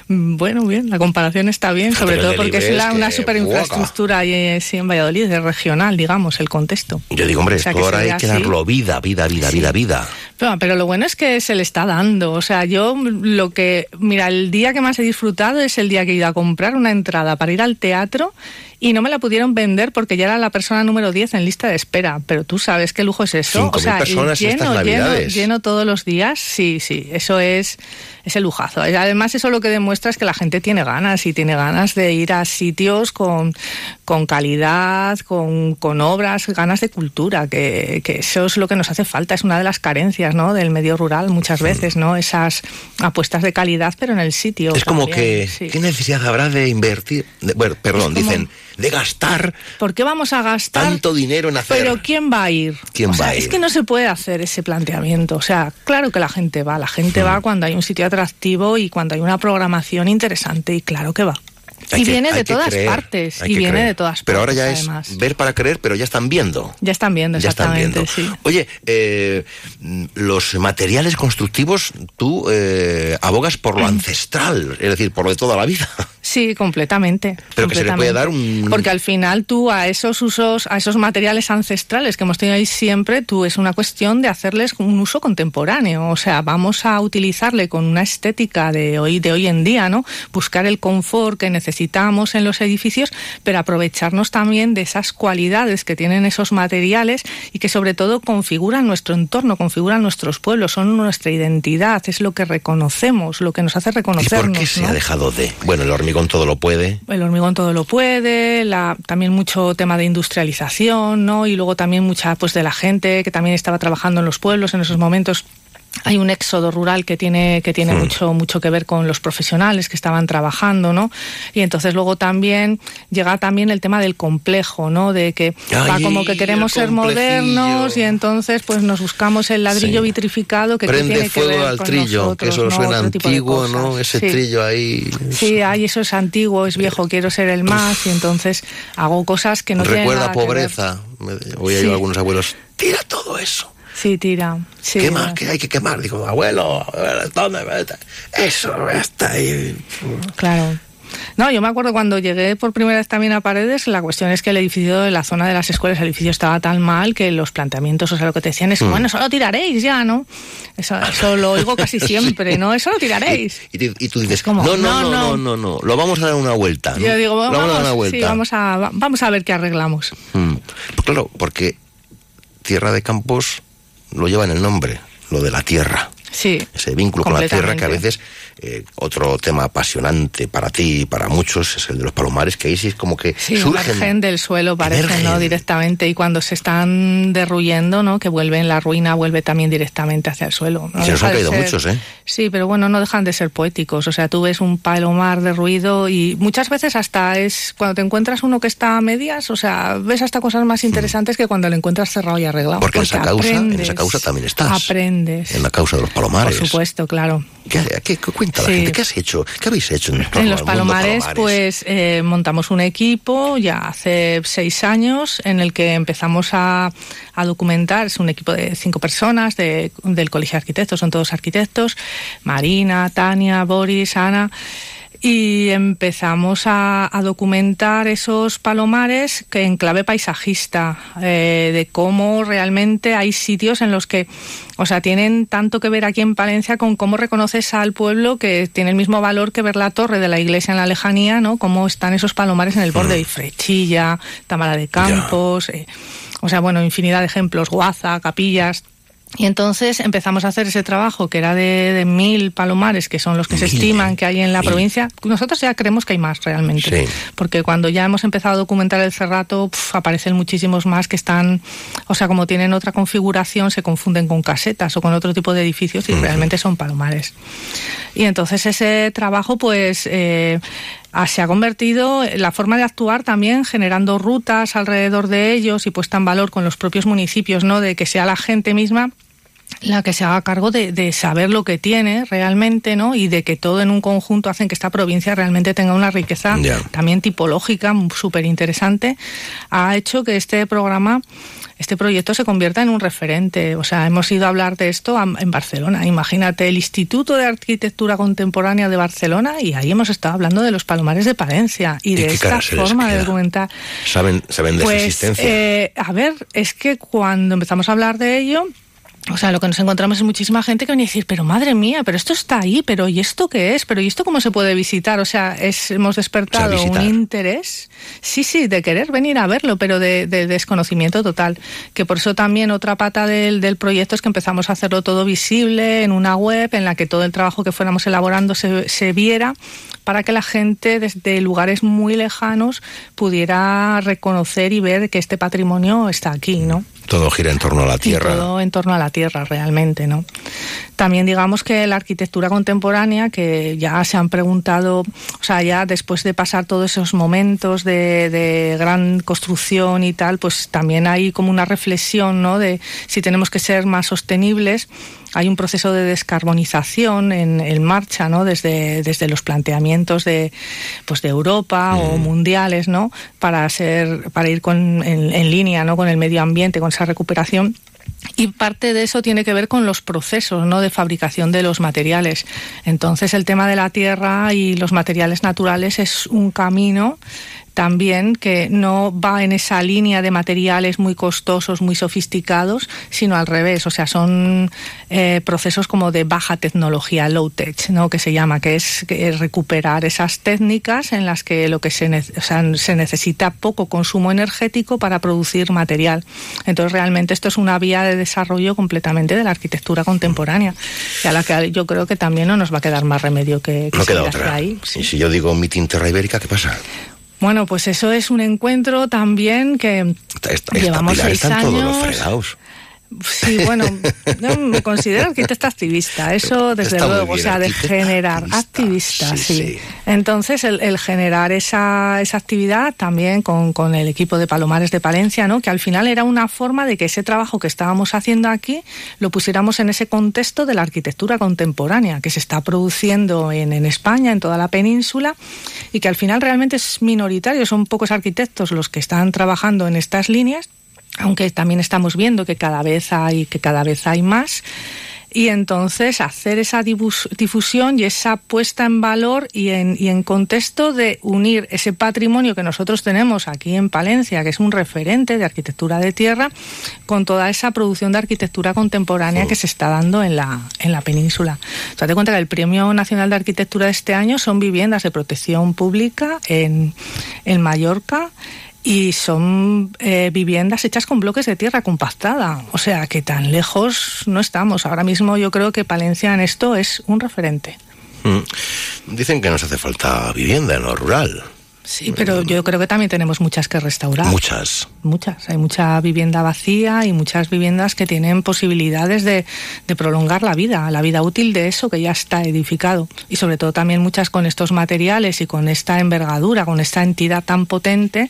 Mm, Bueno, bien, la comparación está bien, Fíjate sobre todo porque es la- una superinfraestructura ahí eh, sí, en Valladolid, es regional, digamos, el contexto. Yo digo, hombre, O sea, esto que ahora hay que así. darlo vida, vida, vida, vida, vida. Pero, pero lo bueno es que se le está dando. O sea, yo lo que. Mira, el día que más he disfrutado es el día que he ido a comprar una entrada para ir al teatro y no me la pudieron vender porque ya era la persona número 10 en lista de espera. Pero tú sabes qué lujo es eso. 5.000 O sea, personas lleno, estas lleno, Navidades. lleno todos los días. Sí, sí, eso es, es el lujazo. Además, eso lo que demuestra es que la gente tiene ganas y tiene ganas de ir a sitios con, con calidad, con, con obras, ganas de cultura, que, que eso es lo que nos hace falta. Es una de las carencias ¿no? del medio rural muchas veces, ¿no? Esas apuestas de calidad, pero en el sitio. Es como que, sí. ¿qué necesidad habrá de invertir? de- bueno, perdón, como- dicen, de gastar ¿Por qué vamos a gastar tanto dinero en hacer. Pero ¿quién va a ir? ¿Quién O sea, va a Es que no se puede hacer ese planteamiento. O sea, claro que la gente va. La gente va cuando hay un sitio atractivo y cuando hay una programación interesante y claro que va. Hay y que- viene de todas creer, partes. Y viene creer. de todas partes. Pero ahora ya es ver para creer, pero ya están viendo. Ya están viendo, Ya están viendo. Sí. Oye, eh, los materiales constructivos, tú eh, abogas por lo ancestral, es decir, por lo de toda la vida. Sí, completamente. Pero que se le puede dar un- Porque al final tú a esos usos, a esos materiales ancestrales que hemos tenido ahí siempre, tú es una cuestión de hacerles un uso contemporáneo. O sea, vamos a utilizarle con una estética de hoy, de hoy en día, ¿no? Buscar el confort que necesitamos en los edificios, pero aprovecharnos también de esas cualidades que tienen esos materiales y que sobre todo configuran nuestro entorno, configuran nuestros pueblos, son nuestra identidad, es lo que reconocemos, lo que nos hace ¿Y reconocernos. por qué se ¿no? ha dejado de? Bueno, el hormigón todo lo puede. El hormigón todo lo puede, la, también mucho tema de industrialización, ¿no? Y luego también mucha pues de la gente que también estaba trabajando en los pueblos en esos momentos hay un éxodo rural que tiene que tiene Hmm. mucho mucho que ver con los profesionales que estaban trabajando no y entonces luego también llega también el tema del complejo no de que va como que queremos ser modernos y entonces pues nos buscamos el ladrillo Sí. vitrificado que Prende tiene que fuego ver al con trillo, que nosotros, eso ¿no? suena Otro antiguo, ¿no? Ese Sí. trillo ahí. Sí, ay, eso es antiguo, es viejo, quiero ser el más y entonces hago cosas que no tienen Recuerda nada que ver. pobreza. A algunos abuelos, tira todo eso. Sí, tira. Sí, Quema, que hay que quemar. Digo, abuelo, ¿dónde? Eso está ahí. Claro. No, yo me acuerdo cuando llegué por primera vez también a Paredes, la cuestión es que el edificio de la zona de las escuelas, el edificio estaba tan mal que los planteamientos, o sea, lo que te decían es, Mm. bueno, eso lo tiraréis ya, ¿no? Eso, eso lo oigo casi siempre, ¿no? Eso lo tiraréis. Y, tú- y tú dices, como, no, no, no, no, no, no. no, lo vamos a dar una vuelta. ¿no? Yo digo, vamos, vamos a dar una vuelta. sí, vamos a, va- vamos a ver qué arreglamos. Mm. Pues claro, porque Tierra de Campos lo lleva en el nombre, lo de la tierra. Sí. Ese vínculo con la tierra que a veces eh, otro tema apasionante para ti y para muchos es el de los palomares, que ahí sí es como que Sí, surgen. emergen del suelo, parece. ¿no? Directamente. Y cuando se están derruyendo, ¿no? Que vuelven, la ruina vuelve también directamente hacia el suelo. No Se nos han caído ser- muchos, ¿eh? Sí, pero bueno, no dejan de ser poéticos. O sea, tú ves un palomar derruido y muchas veces hasta es cuando te encuentras uno que está a medias, o sea, ves hasta cosas más interesantes que cuando lo encuentras cerrado y arreglado. Porque en esa causa, en esa causa también estás. Aprendes. En la causa de los Por palomares. supuesto, claro. ¿Qué, qué, qué cuenta la Sí. gente? ¿Qué has hecho? ¿Qué habéis hecho en, los Palomares, Palomares? pues eh, montamos un equipo ya hace seis años en el que empezamos a, a documentar. Es un equipo de cinco personas de- del Colegio de Arquitectos, son todos arquitectos. Marina, Tania, Boris, Ana. Y empezamos a, a documentar esos palomares que en clave paisajista, eh, de cómo realmente hay sitios en los que, o sea, tienen tanto que ver aquí en Palencia con cómo reconoces al pueblo que tiene el mismo valor que ver la torre de la iglesia en la lejanía, ¿no? Cómo están esos palomares en el borde, y Frechilla, Tamara de Campos, eh, o sea, bueno, infinidad de ejemplos, Guaza, Capillas. Y entonces empezamos a hacer ese trabajo que era de, de mil palomares, que son los que se estiman que hay en la provincia. Nosotros ya creemos que hay más realmente. Sí. Porque cuando ya hemos empezado a documentar el cerrato, pf, aparecen muchísimos más que están, o sea, como tienen otra configuración, se confunden con casetas o con otro tipo de edificios y realmente son palomares. Y entonces ese trabajo, pues, eh, se ha convertido en la forma de actuar también generando rutas alrededor de ellos y puesta en valor con los propios municipios, ¿no? De que sea la gente misma la que se haga cargo de, de saber lo que tiene realmente, ¿no? Y de que todo en un conjunto hacen que esta provincia realmente tenga una riqueza también tipológica súper interesante, ha hecho que este programa, este proyecto se convierta en un referente. O sea, hemos ido a hablar de esto a- en Barcelona. Imagínate, el Instituto de Arquitectura Contemporánea de Barcelona y ahí hemos estado hablando de los palomares de Palencia y, ¿Y de esta forma de queda? documentar. ¿Saben, saben de Pues, su existencia? eh, a ver, es que cuando empezamos a hablar de ello, o sea, lo que nos encontramos es muchísima gente que viene a decir, pero madre mía, pero esto está ahí, pero ¿y esto qué es? ¿Pero y esto cómo se puede visitar? O sea, es, hemos despertado un interés, sí, sí, de querer venir a verlo, pero de, de desconocimiento total. Que por eso también otra pata del, del proyecto es que empezamos a hacerlo todo visible en una web en la que todo el trabajo que fuéramos elaborando se, se viera para que la gente desde lugares muy lejanos pudiera reconocer y ver que este patrimonio está aquí, ¿no? Todo gira en torno a la Y tierra. todo en torno a la tierra, realmente, ¿no? También digamos que la arquitectura contemporánea, que ya se han preguntado, o sea, ya después de pasar todos esos momentos de, de gran construcción y tal, pues también hay como una reflexión, ¿no? De si tenemos que ser más sostenibles. Hay un proceso de descarbonización en, en marcha, ¿no? Desde, desde los planteamientos de, pues de Europa o mundiales, ¿no? Para ser, para ir con, en, en línea, ¿no? Con el medio ambiente, con esa recuperación. Y parte de eso tiene que ver con los procesos ¿no? de fabricación de los materiales. Entonces el tema de la tierra y los materiales naturales es un camino también que no va en esa línea de materiales muy costosos, muy sofisticados, sino al revés. O sea, son eh, procesos como de baja tecnología, low tech, ¿no? que se llama, que es, que es recuperar esas técnicas en las que lo que se, ne- o sea, se necesita poco consumo energético para producir material. Entonces, realmente esto es una vía de desarrollo completamente de la arquitectura contemporánea, y a la que yo creo que también no nos va a quedar más remedio que, que No queda otra. ahí. Y si yo digo mitin Terra Ibérica, ¿qué pasa? Bueno, pues eso es un encuentro también que Esta, esta llevamos Pilar seis están todos los fregados. Sí, bueno, yo me considero arquitecta activista, eso desde Está luego, o sea, de generar activista, Sí, sí. sí. Entonces, el, el generar esa, esa actividad también con, con el equipo de Palomares de Palencia, ¿no? que al final era una forma de que ese trabajo que estábamos haciendo aquí lo pusiéramos en ese contexto de la arquitectura contemporánea que se está produciendo en, en España, en toda la península, y que al final realmente es minoritario, son pocos arquitectos los que están trabajando en estas líneas aunque también estamos viendo que cada vez hay que cada vez hay más y entonces hacer esa difus- difusión y esa puesta en valor y en, y en contexto de unir ese patrimonio que nosotros tenemos aquí en Palencia, que es un referente de arquitectura de tierra, con toda esa producción de arquitectura contemporánea que se está dando en la, en la península. O sea, te cuenta que el Premio Nacional de Arquitectura de este año son viviendas de protección pública en, en Mallorca y son eh, viviendas hechas con bloques de tierra compactada. O sea que tan lejos no estamos. Ahora mismo yo creo que Palencia en esto es un referente. Mm. Dicen que nos hace falta vivienda en lo rural. Sí, pero yo creo que también tenemos muchas que restaurar. Muchas. Muchas. Hay mucha vivienda vacía y muchas viviendas que tienen posibilidades de, de prolongar la vida, la vida útil de eso que ya está edificado. Y sobre todo también muchas con estos materiales y con esta envergadura, con esta entidad tan potente,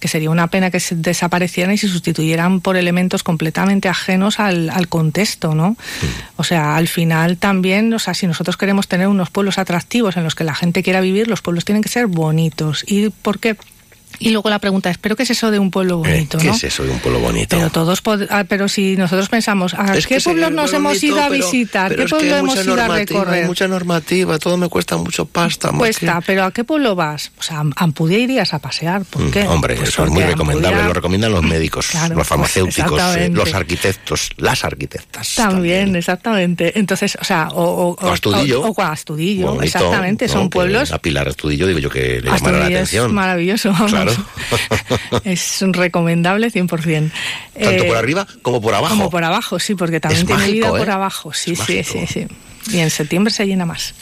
que sería una pena que se desaparecieran y se sustituyeran por elementos completamente ajenos al, al contexto, ¿no? O sea, al final también, o sea, si nosotros queremos tener unos pueblos atractivos en los que la gente quiera vivir, los pueblos tienen que ser bonitos. ¿Y por qué? Y luego la pregunta es, ¿pero qué es eso de un pueblo bonito? Eh, ¿Qué ¿no? es eso de un pueblo bonito? Pero todos, ah, pero si nosotros pensamos, ¿a Es qué pueblos nos pueblo hemos bonito, ido a pero- visitar? pero ¿Qué pueblo hemos ido a recorrer? Hay mucha normativa, todo me cuesta mucho pasta. Cuesta, que- pero ¿a qué pueblo vas? O sea, a Ampudia irías a pasear. ¿Por qué? Mm, Hombre, Pues eso es muy recomendable, Ampudia- lo recomiendan los médicos, Claro, los pues farmacéuticos, eh, exactamente. los arquitectos, las arquitectas. También, exactamente. Entonces, o sea, o, o, O Astudillo. O, o Astudillo, Bonito, exactamente. ¿no? Son pueblos. La Pilar Astudillo, digo yo que le llamará la atención. es maravilloso. Claro. es recomendable 100%. Tanto Eh, por arriba como por abajo. Como por abajo, sí, porque también Es tiene mágico, vida ¿eh? por abajo. Sí, sí, sí, sí. Y en septiembre se llena más.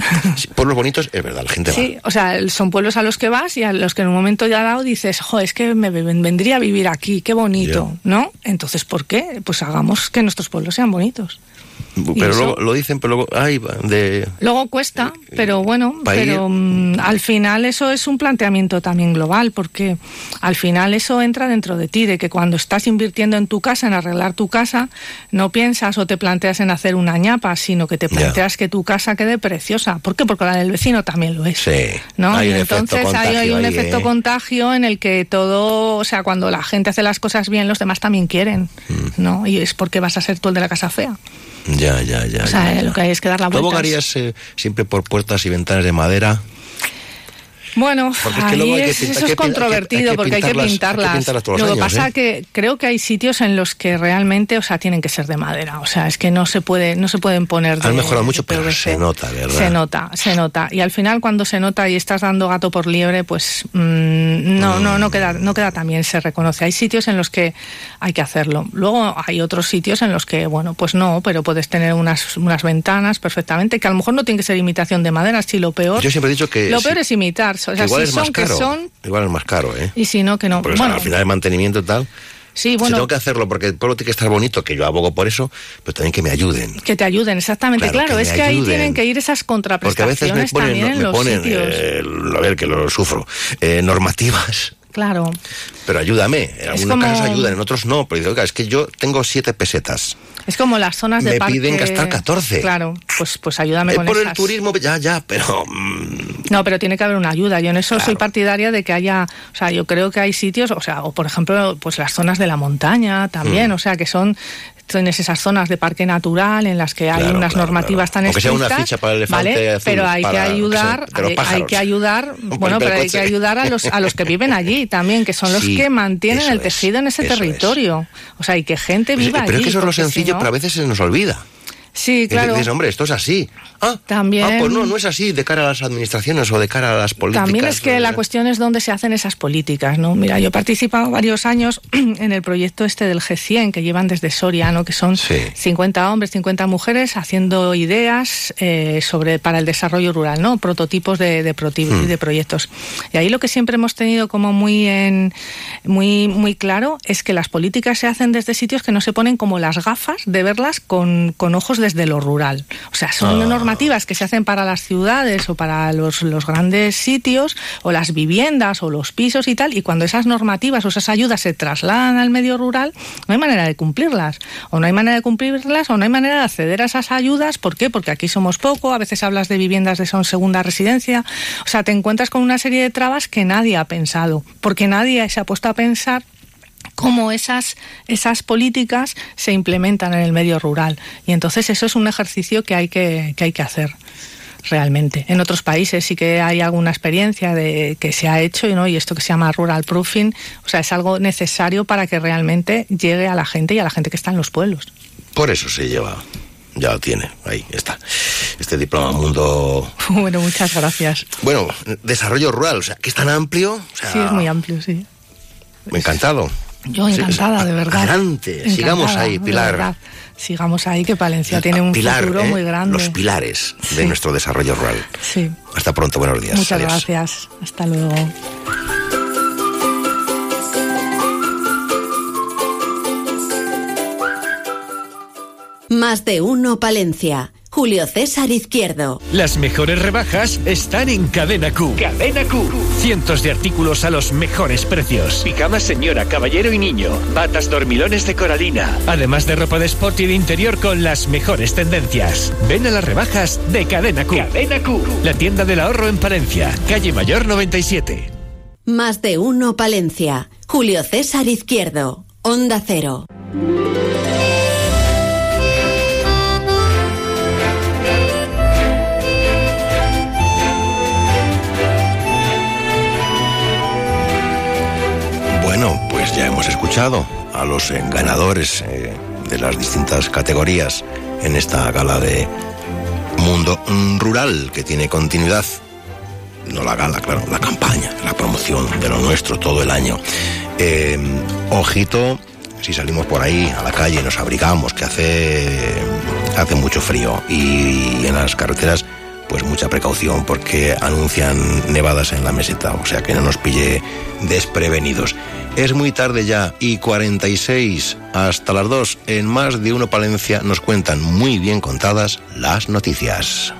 Pueblos bonitos, es verdad, la gente Sí, o sea, son pueblos a los que vas y a los que en un momento ya dado dices, jo, es que me ven- vendría a vivir aquí, qué bonito, ¿no? Entonces, ¿por qué? Pues hagamos que nuestros pueblos sean bonitos. va. ¿Y Pero luego lo dicen, pero luego, ay, de... Luego cuesta, pero bueno, pero mm, al final eso es un planteamiento también global, porque al final eso entra dentro de ti, de que cuando estás invirtiendo en tu casa, en arreglar tu casa, no piensas o te planteas en hacer una ñapa, sino que te Ya. Que tu casa quede preciosa. ¿Por qué? Porque la del vecino también lo es. Sí, ¿no? hay un entonces hay un ahí, efecto ¿eh? contagio en el que todo, o sea, cuando la gente hace las cosas bien, los demás también quieren, Mm. ¿no? Y es porque vas a ser tú el de la casa fea. Ya, ya, ya. O sea, ya, ya. lo que hay es que dar la ¿Tú vuelta. abogarías eh, siempre por puertas y ventanas de madera? Bueno, Porque es que ahí luego hay que es- pin- eso es controvertido hay que porque hay que pintarlas- hay que pintarlas. los años, pasa ¿eh? que creo que hay sitios en los que realmente, o sea, tienen que ser de madera. O sea, es que no se puede, no se pueden poner de Han mejorado mucho, de pero PVC. se nota, ¿verdad? Se nota, se nota. Y al final cuando se nota y estás dando gato por liebre, pues mm, no, no, no queda, no queda tan bien, se reconoce. Hay sitios en los que hay que hacerlo. Luego hay otros sitios en los que, bueno, pues no, pero puedes tener unas, unas ventanas perfectamente, que a lo mejor no tiene que ser imitación de madera, si lo peor. Yo siempre he dicho que Lo peor es imitar. O sea, que igual si es son más que caro. son, Igual es más caro, ¿eh? y si no, que no. Porque o sea, bueno, al final el mantenimiento y tal. sí, Si bueno, tengo que hacerlo porque el pueblo tiene que estar bonito, que yo abogo por eso, pero también que me ayuden. que te ayuden, exactamente. Claro, Claro, que es que ahí tienen que ir esas Porque a veces contraprestaciones me ponen, también me los ponen eh, a ver que lo sufro, eh, normativas. Claro. Pero ayúdame, en algunos como- casos ayudan, en otros no. Pero digo, oiga, es que yo tengo siete pesetas. Es como las zonas de Me parque. piden gastar 14. Claro, pues, pues ayúdame Es con por el turismo, ya, ya, pero mm, No, pero tiene que haber una ayuda. Yo en eso soy partidaria de que haya, o sea, yo creo que hay sitios, o sea, o por ejemplo, pues las zonas de la montaña también, Mm. o sea, que son tienes esas zonas de parque natural en las que hay Claro, unas claro, normativas tan Aunque sea una estrictas, ficha para el elefante ¿vale? azul, pero hay que ayudar, hay, que ayudar, bueno, pero hay que ayudar a los a los que viven allí también, que son los Sí, que mantienen el es, tejido en ese es. territorio. O sea, y que gente Pero, viva pero es allí, que eso es lo si sencillo, no- pero a veces se nos olvida. Sí, claro. dices, hombre, esto es así. Ah, También. ah, pues no, no es así de cara a las administraciones o de cara a las políticas. También es que la cuestión es dónde se hacen esas políticas, ¿no? Mira, yo he participado varios años en el proyecto este del G100 que llevan desde Soria, ¿no? Que son 50 hombres, 50 mujeres haciendo ideas eh, sobre para el desarrollo rural, ¿no? Prototipos de, de, proti- Hmm. de proyectos. Y ahí lo que siempre hemos tenido como muy en muy muy claro es que las políticas se hacen desde sitios que no se ponen como las gafas de verlas con, con ojos desde lo rural. O sea, son Ah. normativas que se hacen para las ciudades o para los, los grandes sitios o las viviendas o los pisos y tal, y cuando esas normativas o esas ayudas se trasladan al medio rural, no hay manera de cumplirlas. O no hay manera de cumplirlas o no hay manera de acceder a esas ayudas. ¿Por qué? Porque aquí somos poco, a veces hablas de viviendas de son segunda residencia. O sea, te encuentras con una serie de trabas que nadie ha pensado, porque nadie se ha puesto a pensar cómo esas, esas políticas se implementan en el medio rural. Y entonces eso es un ejercicio que hay que, que hay que hacer realmente. En otros países sí que hay alguna experiencia de que se ha hecho ¿no? y esto que se llama rural proofing, o sea, es algo necesario para que realmente llegue a la gente y a la gente que está en los pueblos. Por eso se lleva, ya lo tiene, ahí está. Este diploma mundo. Bueno, muchas gracias. Bueno, desarrollo rural, o sea, que es tan amplio, o sea, Sí, es muy amplio, sí. encantado. Yo encantada, sí, de verdad. Adelante, Encantada, sigamos ahí, Pilar. Sigamos ahí, que Palencia tiene un Pilar, futuro ¿eh? muy grande. los pilares de nuestro desarrollo rural. Sí. Hasta pronto, buenos días. Muchas Adiós. gracias. Hasta luego. Más de uno Palencia. Julio César Izquierdo. Las mejores rebajas están en Cadena Q. Cadena Q. Cientos de artículos a los mejores precios. Pijamas señora, caballero y niño. Batas dormilones de coralina. Además de ropa de sport y de interior con las mejores tendencias. Ven a las rebajas de Cadena Q. Cadena Q. La tienda del ahorro en Palencia. Calle Mayor 97. Más de uno Palencia. Julio César Izquierdo. Onda Cero. Ya hemos escuchado a los eh, ganadores eh, de las distintas categorías en esta gala de Mundo Rural que tiene continuidad. No la gala, claro, la campaña, la promoción de lo nuestro todo el año. Eh, ojito, si salimos por ahí a la calle, nos abrigamos, que hace, hace mucho frío y en las carreteras pues mucha precaución porque anuncian nevadas en la meseta, o sea que no nos pille desprevenidos. Es muy tarde ya y 46 hasta las 2 en más de uno Palencia nos cuentan muy bien contadas las noticias.